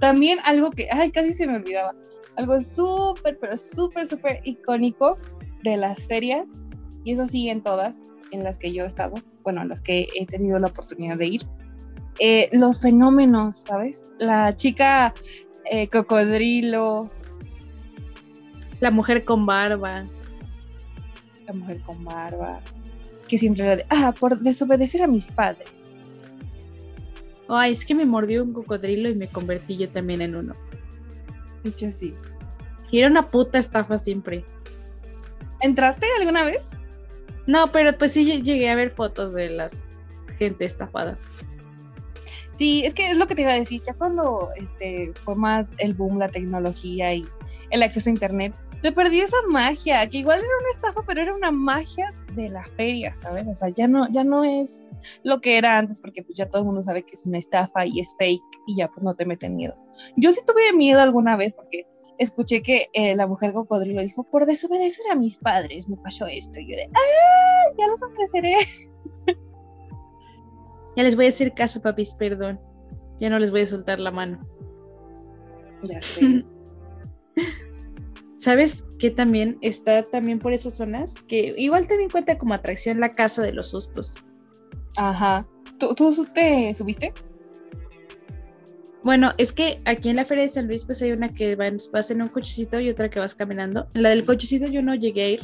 También algo que, ay, casi se me olvidaba. Algo súper, pero súper, súper icónico de las ferias. Y eso sí en todas en las que yo he estado, bueno, en las que he tenido la oportunidad de ir, eh, los fenómenos, ¿sabes? La chica eh, cocodrilo. La mujer con barba. La mujer con barba. Que siempre era de, ah, por desobedecer a mis padres. Ay, es que me mordió un cocodrilo y me convertí yo también en uno. De hecho, sí. Y era una puta estafa siempre. ¿Entraste alguna vez? No, pero pues sí llegué a ver fotos de las gente estafada. Sí, es que es lo que te iba a decir, ya cuando este, fue más el boom, la tecnología y el acceso a internet, se perdió esa magia, que igual era una estafa, pero era una magia de la feria, ¿sabes? O sea, ya no, ya no es lo que era antes, porque pues ya todo el mundo sabe que es una estafa y es fake y ya pues no te meten miedo. Yo sí tuve miedo alguna vez porque escuché que eh, la mujer cocodrilo dijo, por desobedecer a mis padres me pasó esto. Y yo de, ¡ah! Ya los ofreceré. Ya les voy a hacer caso, papis, perdón. Ya no les voy a soltar la mano. Ya sé. ¿Sabes que también está también por esas zonas? Que igual también cuenta como atracción la casa de los sustos. Ajá. ¿Tú, tú te subiste? Bueno, es que aquí en la Feria de San Luis pues hay una que vas en un cochecito y otra que vas caminando. En la del cochecito yo no llegué a ir,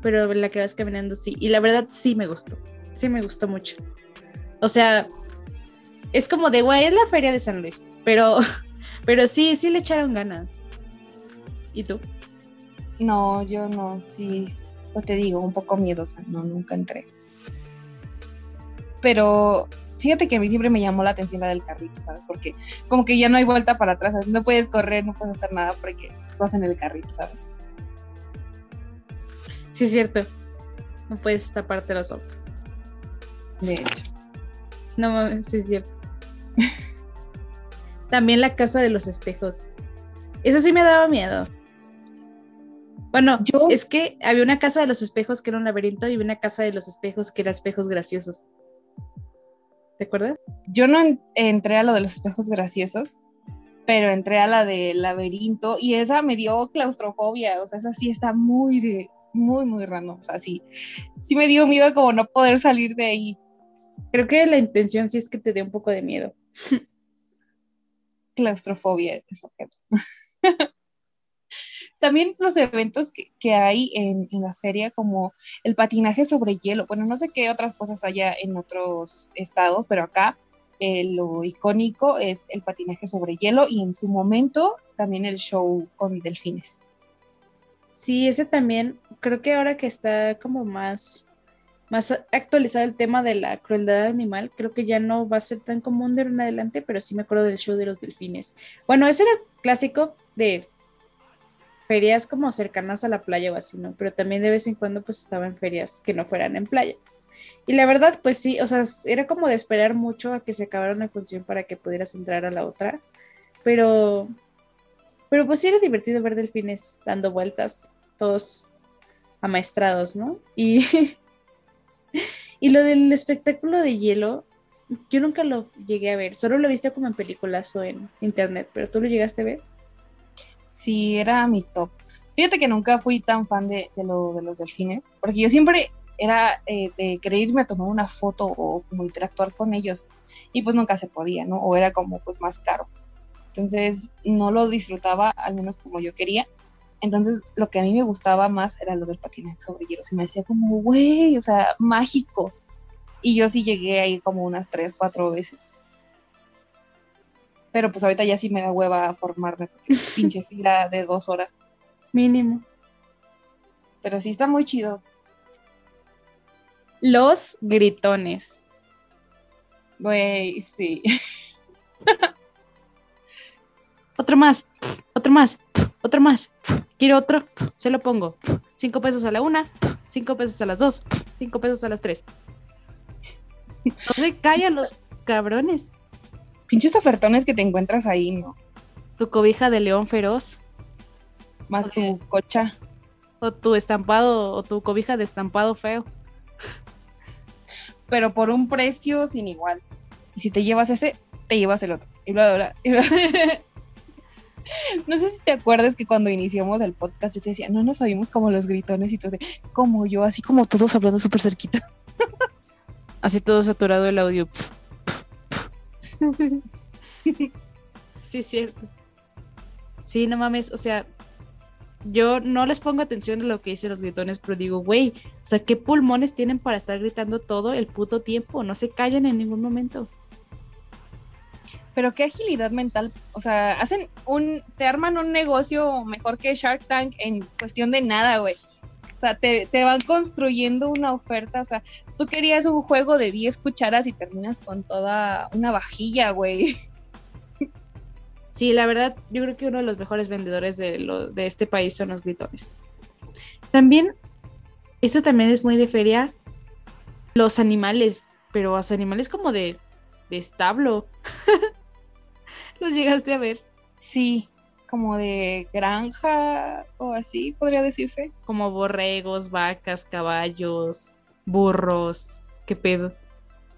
pero en la que vas caminando sí. Y la verdad sí me gustó. Sí me gustó mucho. O sea, es como de, guay, es la feria de San Luis, pero, pero sí, sí le echaron ganas. ¿Y tú? No, yo no, sí, pues te digo, un poco miedosa, no, nunca entré. Pero fíjate que a mí siempre me llamó la atención la del carrito, ¿sabes? Porque como que ya no hay vuelta para atrás, no puedes correr, no puedes hacer nada porque vas en el carrito, ¿sabes? Sí, es cierto. No puedes taparte los ojos. De hecho. No mames, sí es cierto. También la casa de los espejos. Eso sí me daba miedo. Bueno, Yo... es que había una casa de los espejos que era un laberinto y una casa de los espejos que era espejos graciosos. ¿Te acuerdas? Yo no entré a lo de los espejos graciosos, pero entré a la del laberinto y esa me dio claustrofobia. O sea, esa sí está muy, muy, muy random. O sea, sí, sí me dio miedo como no poder salir de ahí. Creo que la intención sí es que te dé un poco de miedo. Claustrofobia es lo que. También los eventos que, hay en, la feria, como el patinaje sobre hielo. Bueno, no sé qué otras cosas haya en otros estados, pero acá eh, lo icónico es el patinaje sobre hielo y en su momento también el show con delfines. Sí, ese también, creo que ahora que está como más más actualizado el tema de la crueldad animal, creo que ya no va a ser tan común de en adelante, pero sí me acuerdo del show de los delfines. Bueno, ese era clásico de ferias como cercanas a la playa o así, ¿no? Pero también de vez en cuando pues estaba en ferias que no fueran en playa. Y la verdad, pues sí, o sea, era como de esperar mucho a que se acabara una función para que pudieras entrar a la otra, pero, pero pues sí era divertido ver delfines dando vueltas, todos amaestrados, ¿no? Y y lo del espectáculo de hielo, yo nunca lo llegué a ver, solo lo he visto como en películas o en internet, pero tú lo llegaste a ver. Sí, era mi top. Fíjate que nunca fui tan fan de, lo, de los delfines, porque yo siempre era eh, de querer irme a tomar una foto o como interactuar con ellos, y pues nunca se podía, ¿no? O era como pues más caro. Entonces no lo disfrutaba al menos como yo quería. Entonces, lo que a mí me gustaba más era lo del patinaje sobre hielo. Se me hacía como, güey, o sea, mágico. Y yo sí llegué ahí como unas tres, cuatro veces. Pero pues ahorita ya sí me da hueva formarme, porque pinche fila de dos horas. Mínimo. Pero sí está muy chido. Los gritones. Güey, sí. otro más, otro más, otro más. Quiero otro, se lo pongo. Cinco pesos a la una, cinco pesos a las dos, cinco pesos a las tres. No se callan los cabrones. Pinches ofertones que te encuentras ahí, ¿no? Tu cobija de león feroz. Más tu cocha. O tu estampado, o tu cobija de estampado feo. Pero por un precio sin igual. Y si te llevas ese, te llevas el otro. Y bla, bla, bla. No sé si te acuerdas que cuando iniciamos el podcast yo te decía, no nos oímos como los gritones y todo, como yo, así como todos hablando súper cerquita. Así todo saturado el audio. Sí, cierto. Sí, no mames, o sea, yo no les pongo atención a lo que dicen los gritones, pero digo, güey, o sea, ¿qué pulmones tienen para estar gritando todo el puto tiempo? No se callan en ningún momento. Pero qué agilidad mental, o sea, hacen un, te arman un negocio mejor que Shark Tank en cuestión de nada, güey. O sea, te, te, van construyendo una oferta. O sea, tú querías un juego de 10 cucharas y terminas con toda una vajilla, güey. Sí, la verdad, yo creo que uno de los mejores vendedores de, lo, de este país son los gritones. También, esto también es muy de feria, los animales, pero los animales como de, de establo. ¿Los llegaste a ver? Sí, como de granja o así, podría decirse. Como borregos, vacas, caballos, burros, qué pedo.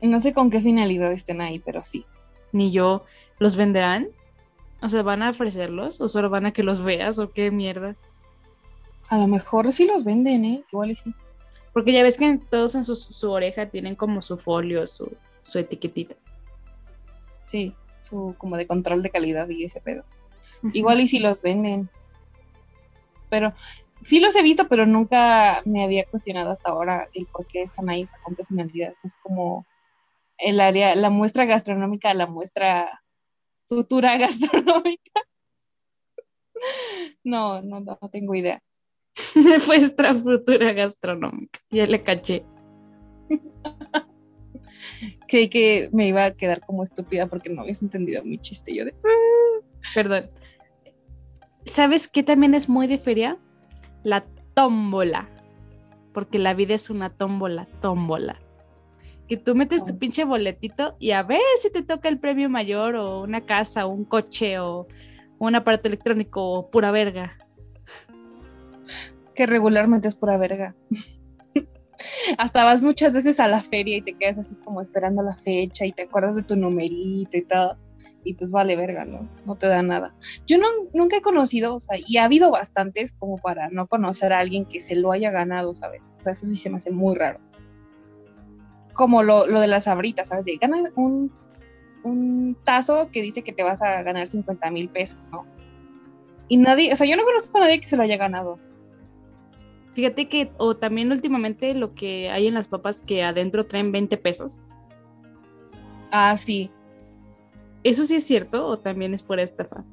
No sé con qué finalidad estén ahí, pero sí. Ni yo. ¿Los venderán? O sea, ¿van a ofrecerlos? ¿O solo van a que los veas? ¿O qué mierda? A lo mejor sí los venden, ¿eh? Igual y sí. Porque ya ves que todos en su, oreja tienen como su folio, su, su etiquetita. Sí, su como de control de calidad y ese pedo. Igual y si los venden. Pero sí los he visto, pero nunca me había cuestionado hasta ahora el por qué están ahí, o sea, con qué finalidad. Es como el área, la muestra gastronómica, la muestra futura gastronómica. No, no, no tengo idea. Nuestra futura gastronómica. Ya le caché. Creí que me iba a quedar como estúpida porque no habías entendido mi chiste. Yo de. Perdón. ¿Sabes qué también es muy de feria? La tómbola. Porque la vida es una tómbola, tómbola que tú metes tu pinche boletito y a ver si te toca el premio mayor o una casa o un coche o un aparato electrónico o pura verga. Que regularmente es pura verga. Hasta vas muchas veces a la feria y te quedas así como esperando la fecha y te acuerdas de tu numerito y todo. Y pues vale verga, ¿no? No te da nada. Yo no, nunca he conocido, o sea, y ha habido bastantes como para no conocer a alguien que se lo haya ganado, ¿sabes? O sea, eso sí se me hace muy raro como lo, de las abritas, ¿sabes? De gana un, un tazo que dice que te vas a ganar 50 mil pesos, ¿no? Y nadie, o sea, yo no conozco a nadie que se lo haya ganado. Fíjate que, o también últimamente lo que hay en las papas que adentro traen 20 pesos. Ah, sí. ¿Eso sí es cierto o también es por estafa?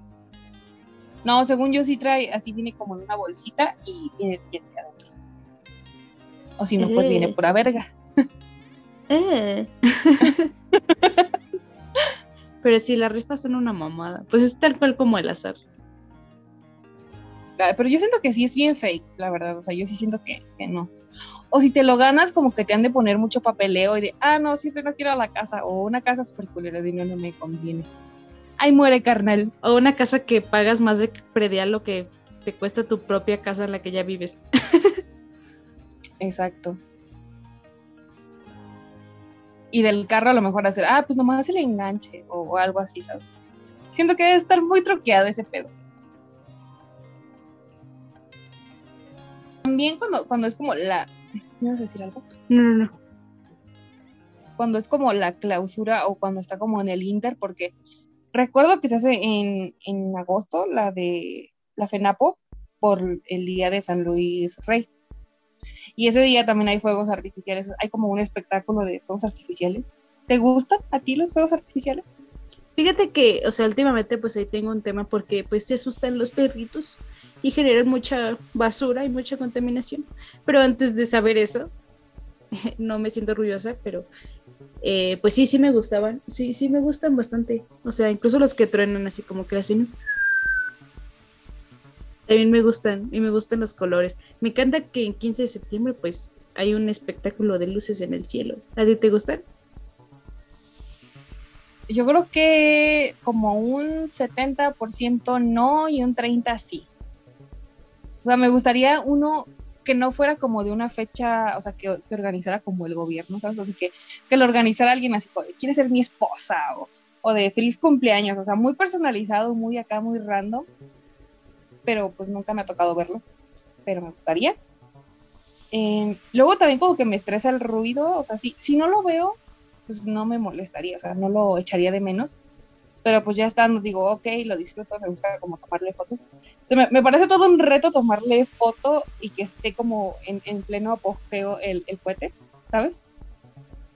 No, según yo sí trae, así viene como en una bolsita y viene bien adentro. O si no, pues viene eh. pura verga. Eh. pero si las rifas son una mamada, pues es tal cual como el azar. Ah, pero yo siento que sí es bien fake, la verdad. O sea, yo sí siento que, no. O si te lo ganas, como que te han de poner mucho papeleo y de, ah, no, siempre no quiero a la casa. O una casa súper culera de no, no me conviene. Ay, muere, carnal. O una casa que pagas más de predial lo que te cuesta tu propia casa en la que ya vives. Exacto y del carro a lo mejor hacer, ah, pues nomás el enganche o, algo así, ¿sabes? Siento que debe estar muy troqueado ese pedo. También cuando, cuando es como la... ¿Me vas a decir algo? No, no, no. Cuando es como la clausura o cuando está como en el Inter, porque recuerdo que se hace en, en agosto, la de la FENAPO, por el día de San Luis Rey. Y ese día también hay fuegos artificiales, hay como un espectáculo de fuegos artificiales. ¿Te gustan a ti los fuegos artificiales? Fíjate que, o sea, últimamente pues ahí tengo un tema porque pues se asustan los perritos y generan mucha basura y mucha contaminación. Pero antes de saber eso, no me siento orgullosa, pero eh, pues sí, sí me gustaban, sí, sí me gustan bastante. O sea, incluso los que truenan así como que hacen también me gustan y me gustan los colores. Me encanta que en 15 de septiembre pues hay un espectáculo de luces en el cielo. ¿A ti te gustan? Yo creo que como un 70% no y un 30% sí. O sea, me gustaría uno que no fuera como de una fecha, o sea, que, organizara como el gobierno, ¿sabes? O sea, que, que lo organizara alguien así, quiere ser mi esposa o, o de feliz cumpleaños, o sea, muy personalizado, muy acá, muy random pero pues nunca me ha tocado verlo, pero me gustaría. Em, luego también como que me estresa el ruido, o sea, si, si no lo veo, pues no me molestaría, o sea, no lo echaría de menos, pero pues ya estando, digo, ok, lo disfruto, me gusta como tomarle fotos. me, parece todo un reto tomarle foto y que esté como en, pleno apogeo el, el cohete, ¿sabes?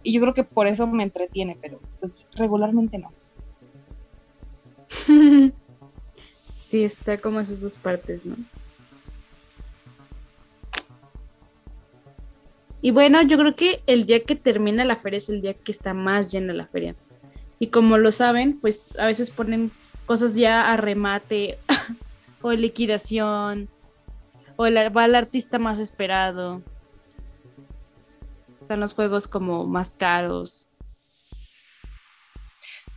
Y yo creo que por eso me entretiene, pero pues regularmente no. sí, está como esas dos partes, ¿no? Y bueno, yo creo que el día que termina la feria es el día que está más llena la feria. Y como lo saben, pues a veces ponen cosas ya a remate o liquidación o va el artista más esperado. Están los juegos como más caros.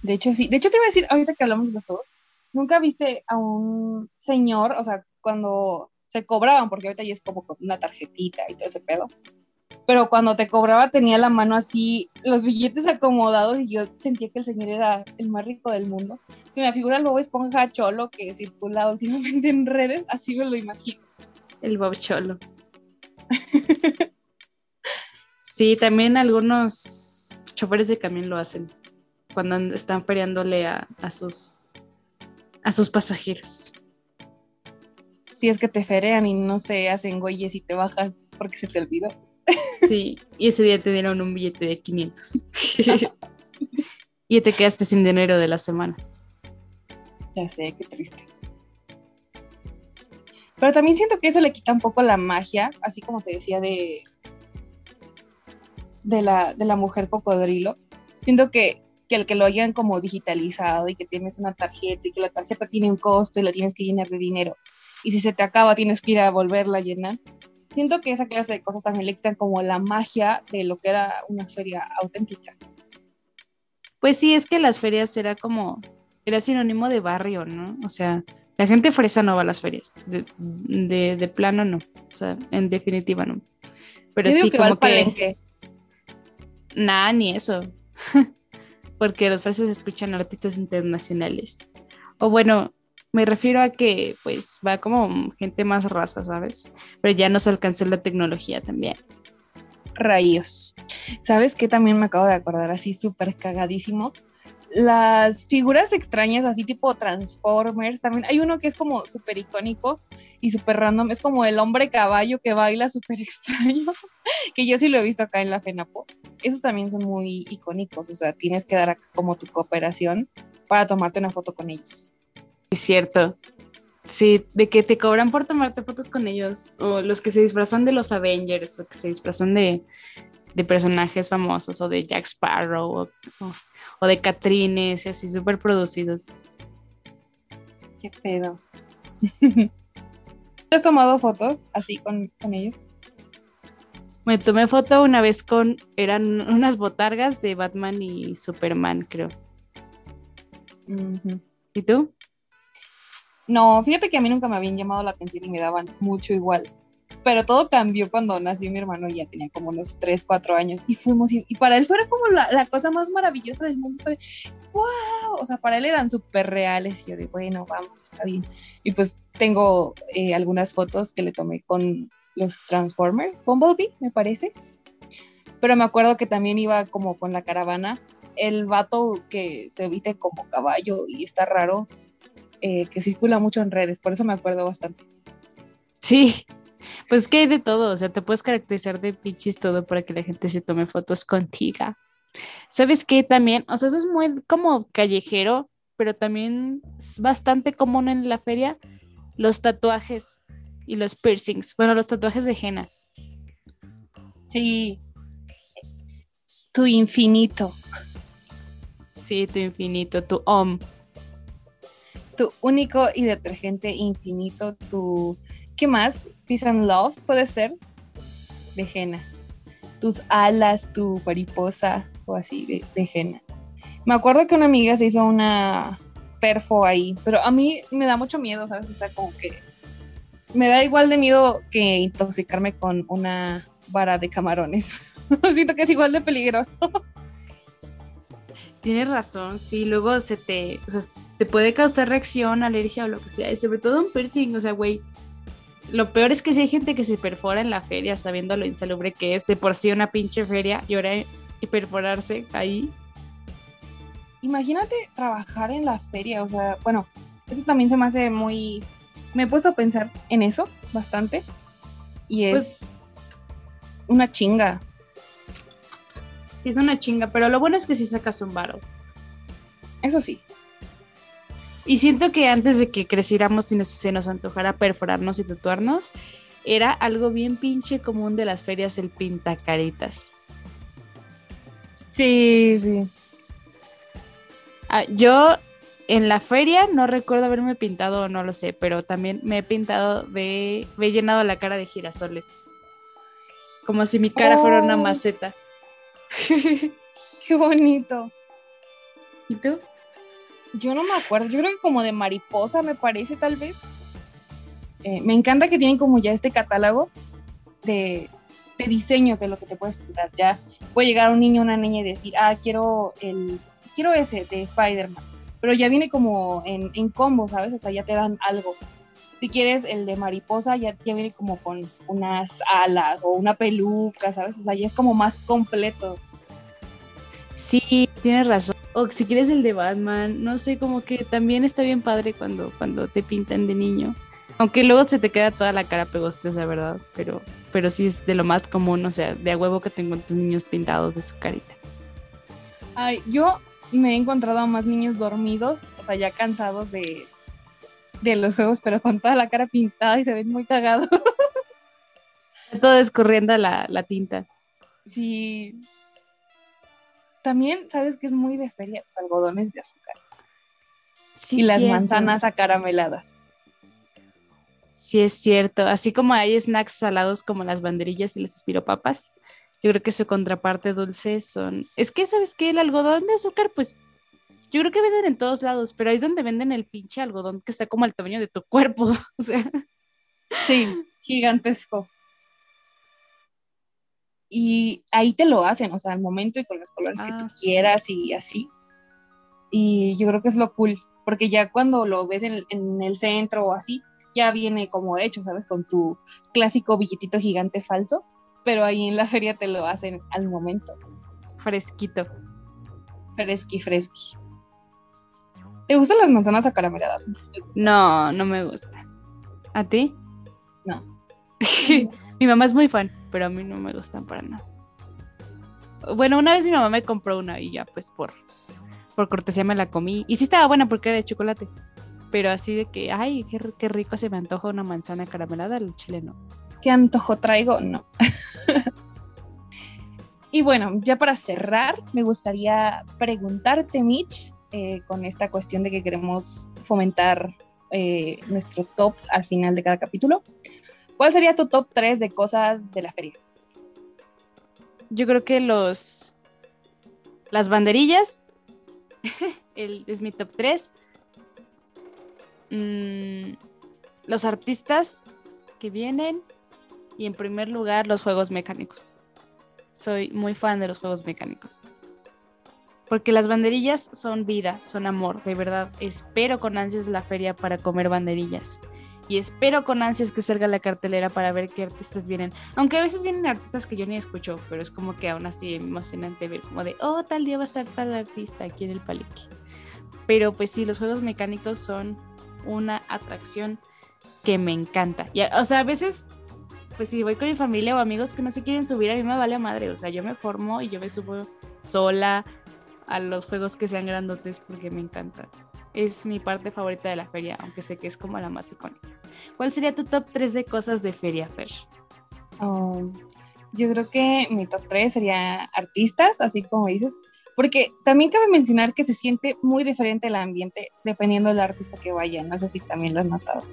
De hecho, sí. De hecho, te iba a decir, ahorita que hablamos de los juegos, ¿nunca viste a un señor, o sea, cuando se cobraban, porque ahorita ya es como una tarjetita y todo ese pedo, pero cuando te cobraba tenía la mano así, los billetes acomodados y yo sentía que el señor era el más rico del mundo. Se me figura el Bob Esponja Cholo que circula últimamente en redes, así me lo imagino. El Bob Cholo. sí, también algunos choferes de camión lo hacen cuando están feriándole a, a sus, a sus pasajeros. Si es que te ferean y no se hacen güeyes y te bajas porque se te olvidó. Sí, y ese día te dieron un billete de 500. y te quedaste sin dinero de la semana. Ya sé, qué triste. Pero también siento que eso le quita un poco la magia, así como te decía de, de, la, de la mujer cocodrilo. Siento que, que el que lo hayan como digitalizado y que tienes una tarjeta y que la tarjeta tiene un costo y la tienes que llenar de dinero. Y si se te acaba, tienes que ir a volverla a llenar siento que esa clase de cosas también le quitan como la magia de lo que era una feria auténtica. Pues sí, es que las ferias era como, era sinónimo de barrio, ¿no? O sea, la gente fresa no va a las ferias, de, plano no, o sea, en definitiva no. Pero sí, como que... Nada, ni eso. Porque los fresas escuchan artistas internacionales. O bueno, me refiero a que pues va como gente más raza, ¿sabes? Pero ya nos alcanzó la tecnología también. Rayos. ¿Sabes qué también me acabo de acordar así súper cagadísimo? Las figuras extrañas, así tipo Transformers, también hay uno que es como súper icónico y súper random, es como el hombre caballo que baila súper extraño, que yo sí lo he visto acá en la FENAPO. Esos también son muy icónicos, o sea, tienes que dar como tu cooperación para tomarte una foto con ellos. Es cierto. Sí, de que te cobran por tomarte fotos con ellos, o los que se disfrazan de los Avengers, o que se disfrazan de, personajes famosos, o de Jack Sparrow, o, de Catrines, y así súper producidos. Qué pedo. ¿Te has tomado fotos así con, ellos? Me tomé foto una vez con, eran unas botargas de Batman y Superman, creo. ¿Y tú? No, fíjate que a mí nunca me habían llamado la atención y me daban mucho igual. Pero todo cambió cuando nació mi hermano y ya tenía como unos 3, 4 años. Y fuimos, y, para él fue como la, cosa más maravillosa del mundo. Wow, o sea, para él eran súper reales. Y yo de, bueno, vamos, está bien. Y pues tengo eh, algunas fotos que le tomé con los Transformers, Bumblebee, me parece. Pero me acuerdo que también iba como con la caravana. El vato que se viste como caballo y está raro, eh, que circula mucho en redes, por eso me acuerdo bastante. Sí, pues que hay de todo, o sea, te puedes caracterizar de pichis todo para que la gente se tome fotos contigo. ¿Sabes qué también? O sea, eso es muy como callejero, pero también es bastante común en la feria, los tatuajes y los piercings. Bueno, los tatuajes de henna. Sí. Tu infinito. Sí, tu infinito, tu om tu único y detergente infinito, tu... ¿Qué más? Peace and Love puede ser de henna. Tus alas, tu mariposa o así de, henna. Me acuerdo que una amiga se hizo una perfo ahí, pero a mí me da mucho miedo, ¿sabes? O sea, como que me da igual de miedo que intoxicarme con una vara de camarones. Siento que es igual de peligroso. Tienes razón, sí, luego se te, te puede causar reacción, alergia o lo que sea, y sobre todo un piercing, o sea, güey, lo peor es que si hay gente que se perfora en la feria sabiendo lo insalubre que es, de por sí una pinche feria y ahora perforarse ahí. imagínate trabajar en la feria, o sea, bueno, eso también se me hace muy, me he puesto a pensar en eso bastante y es pues una chinga. Sí, es una chinga, pero lo bueno es que sí sacas un varo. Eso sí. Y siento que antes de que creciéramos y se nos antojara perforarnos y tatuarnos, era algo bien pinche común de las ferias el pintacaritas. Sí, sí. Ah, yo en la feria no recuerdo haberme pintado o no lo sé, pero también me he pintado de. Me he llenado la cara de girasoles. Como si mi cara fuera una oh. maceta. Qué bonito. ¿Y tú? Yo no me acuerdo, yo creo que como de mariposa me parece tal vez. Eh, me encanta que tienen como ya este catálogo de, de, diseños de lo que te puedes pintar. Ya puede llegar un niño una niña y decir, ah, quiero el quiero ese de Spider-Man, pero ya viene como en, en combo, ¿sabes? O sea, ya te dan algo. Si quieres el de mariposa, ya, ya viene como con unas alas o una peluca, ¿sabes? O sea, ya es como más completo. Sí, tienes razón. O si quieres el de Batman, no sé, como que también está bien padre cuando, cuando te pintan de niño. Aunque luego se te queda toda la cara pegostosa, ¿verdad? Pero, pero sí es de lo más común, o sea, de a huevo que tengo tus niños pintados de su carita. Ay, yo me he encontrado a más niños dormidos, o sea, ya cansados de, de los juegos, pero con toda la cara pintada y se ven muy cagados. Todo escurriendo la, la tinta. Sí. También, ¿sabes que es muy de feria? Los algodones de azúcar. Sí, y las manzanas acarameladas. Sí, es cierto. Así como hay snacks salados como las banderillas y las espiropapas, yo creo que su contraparte dulce son. Es que, ¿sabes qué? El algodón de azúcar, pues yo creo que venden en todos lados, pero ahí es donde venden el pinche algodón que está como al tamaño de tu cuerpo. O sea. Sí, gigantesco. Y ahí te lo hacen, o sea, al momento y con los colores que tú ah, quieras y así. Y yo creo que es lo cool, porque ya cuando lo ves en, en el centro o así, ya viene como hecho, ¿sabes? Con tu clásico billetito gigante falso pero ahí en la feria te lo hacen al momento. Fresquito. Fresqui, fresqui. ¿Te gustan las manzanas acarameladas? No, no me gustan. ¿A ti? No. mi mamá es muy fan, pero a mí no me gustan para nada. Bueno, una vez mi mamá me compró una y ya pues por, por cortesía me la comí. Y sí estaba buena porque era de chocolate. Pero así de que, ay, qué, qué rico se me antoja una manzana caramelada, el chileno. ¿Qué antojo traigo? No. y bueno, ya para cerrar, me gustaría preguntarte, Mitch, eh, con esta cuestión de que queremos fomentar eh, nuestro top al final de cada capítulo. ¿Cuál sería tu top 3 de cosas de la feria? Yo creo que los las banderillas es mi top 3. Mm, los artistas que vienen y en primer lugar los juegos mecánicos. Soy muy fan de los juegos mecánicos. Porque las banderillas son vida, son amor, de verdad. Espero con ansias la feria para comer banderillas. Y espero con ansias que salga la cartelera para ver qué artistas vienen. Aunque a veces vienen artistas que yo ni escucho, pero es como que aún así emocionante ver como de, oh, tal día va a estar tal artista aquí en el palique. Pero pues sí, los juegos mecánicos son una atracción que me encanta. Y, o sea, a veces pues si voy con mi familia o amigos que no se quieren subir, a mí me vale madre. O sea, yo me formo y yo me subo sola a los juegos que sean grandotes porque me encantan. Es mi parte favorita de la feria, aunque sé que es como la más icónica. ¿Cuál sería tu top 3 de cosas de feria, Fer? Um, yo creo que mi top 3 sería artistas, así como dices, porque también cabe mencionar que se siente muy diferente el ambiente dependiendo del artista que vaya. No sé si también lo has notado.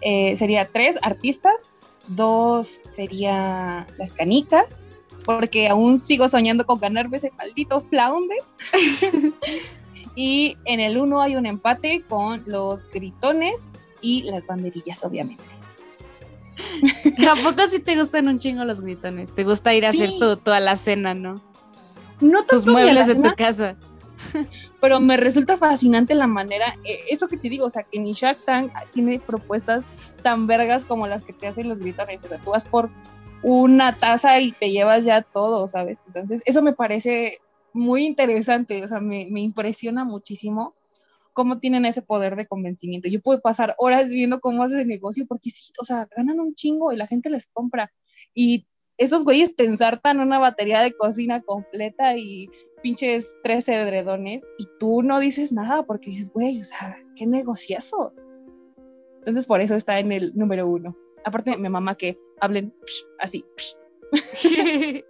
Eh, sería tres artistas, dos sería las canicas, porque aún sigo soñando con ganarme ese maldito flaunde. y en el uno hay un empate con los gritones y las banderillas, obviamente. Tampoco si te gustan un chingo los gritones? Te gusta ir a hacer toda la cena, ¿no? No Tus muebles de tu casa. Pero me resulta fascinante la manera, eh, eso que te digo, o sea, que ni Shark Tank tiene propuestas tan vergas como las que te hacen los gritones. O sea, tú vas por una taza y te llevas ya todo, ¿sabes? Entonces, eso me parece muy interesante, o sea, me, me impresiona muchísimo cómo tienen ese poder de convencimiento. Yo puedo pasar horas viendo cómo hace el negocio porque sí, o sea, ganan un chingo y la gente les compra. Y esos güeyes te ensartan una batería de cocina completa y pinches 13 edredones y tú no dices nada porque dices, güey, o sea, qué negociazo. Entonces por eso está en el número uno. Aparte, mi mamá que hablen así.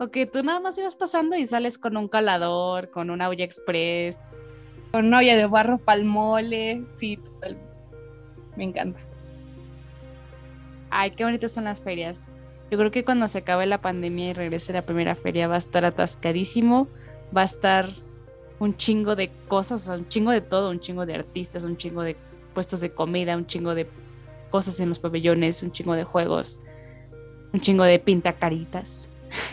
ok, tú nada más ibas pasando y sales con un calador, con una olla express, con olla de barro palmole, sí, total. Me encanta. Ay, qué bonitas son las ferias. Yo creo que cuando se acabe la pandemia y regrese la primera feria va a estar atascadísimo, va a estar un chingo de cosas, un chingo de todo, un chingo de artistas, un chingo de puestos de comida, un chingo de cosas en los pabellones, un chingo de juegos, un chingo de pintacaritas.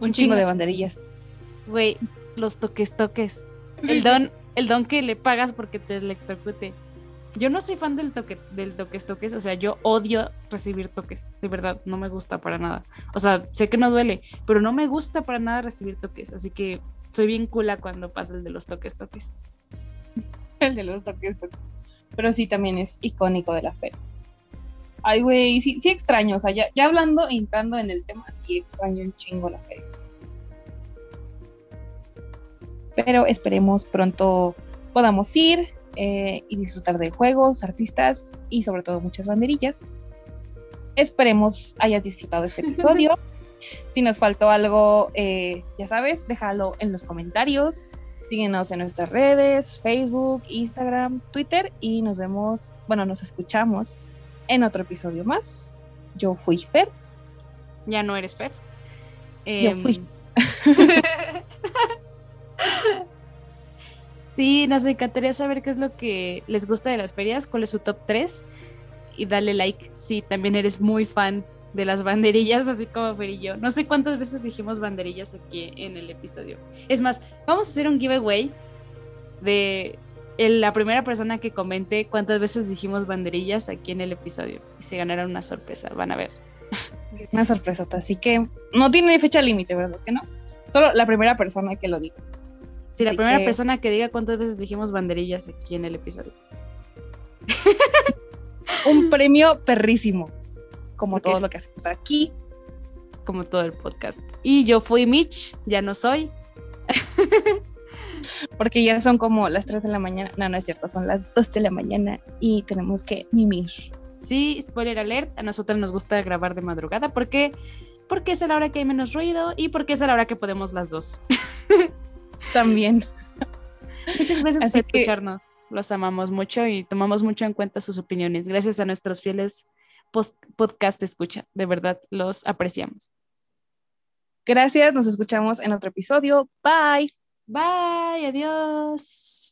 un chingo de banderillas. Güey, los toques toques. El don, el don que le pagas porque te electrocute. Yo no soy fan del toque, del toques toques, o sea, yo odio recibir toques, de verdad, no me gusta para nada. O sea, sé que no duele, pero no me gusta para nada recibir toques, así que soy bien cula cuando pasa el de los toques toques. el de los toques toques. Pero sí, también es icónico de la feria. Ay, güey, sí, sí extraño, o sea, ya, ya hablando, entrando en el tema, sí extraño un chingo la feria pero esperemos pronto podamos ir eh, y disfrutar de juegos, artistas y sobre todo muchas banderillas. Esperemos hayas disfrutado este episodio. si nos faltó algo, eh, ya sabes, déjalo en los comentarios. Síguenos en nuestras redes, Facebook, Instagram, Twitter y nos vemos, bueno, nos escuchamos en otro episodio más. Yo fui Fer. Ya no eres Fer. Yo fui. Sí, nos encantaría saber qué es lo que les gusta de las ferias, cuál es su top 3 y dale like si también eres muy fan de las banderillas, así como Fer y yo. No sé cuántas veces dijimos banderillas aquí en el episodio. Es más, vamos a hacer un giveaway de la primera persona que comente cuántas veces dijimos banderillas aquí en el episodio y se ganará una sorpresa, van a ver. Una sorpresa, así que no tiene fecha límite, ¿verdad? Que no. Solo la primera persona que lo diga. Sí, la primera persona que diga cuántas veces dijimos banderillas aquí en el episodio. Un premio perrísimo, como todo lo que hacemos aquí. Como todo el podcast. Y yo fui Mitch, ya no soy. Porque ya son como las 3 de la mañana. No, no es cierto, son las 2 de la mañana y tenemos que mimir. Sí, spoiler alert, a nosotros nos gusta grabar de madrugada porque porque es a la hora que hay menos ruido y porque es a la hora que podemos las dos. También. Muchas gracias por escucharnos. Los amamos mucho y tomamos mucho en cuenta sus opiniones. Gracias a nuestros fieles podcast escucha. De verdad, los apreciamos. Gracias, nos escuchamos en otro episodio. Bye. Bye, adiós.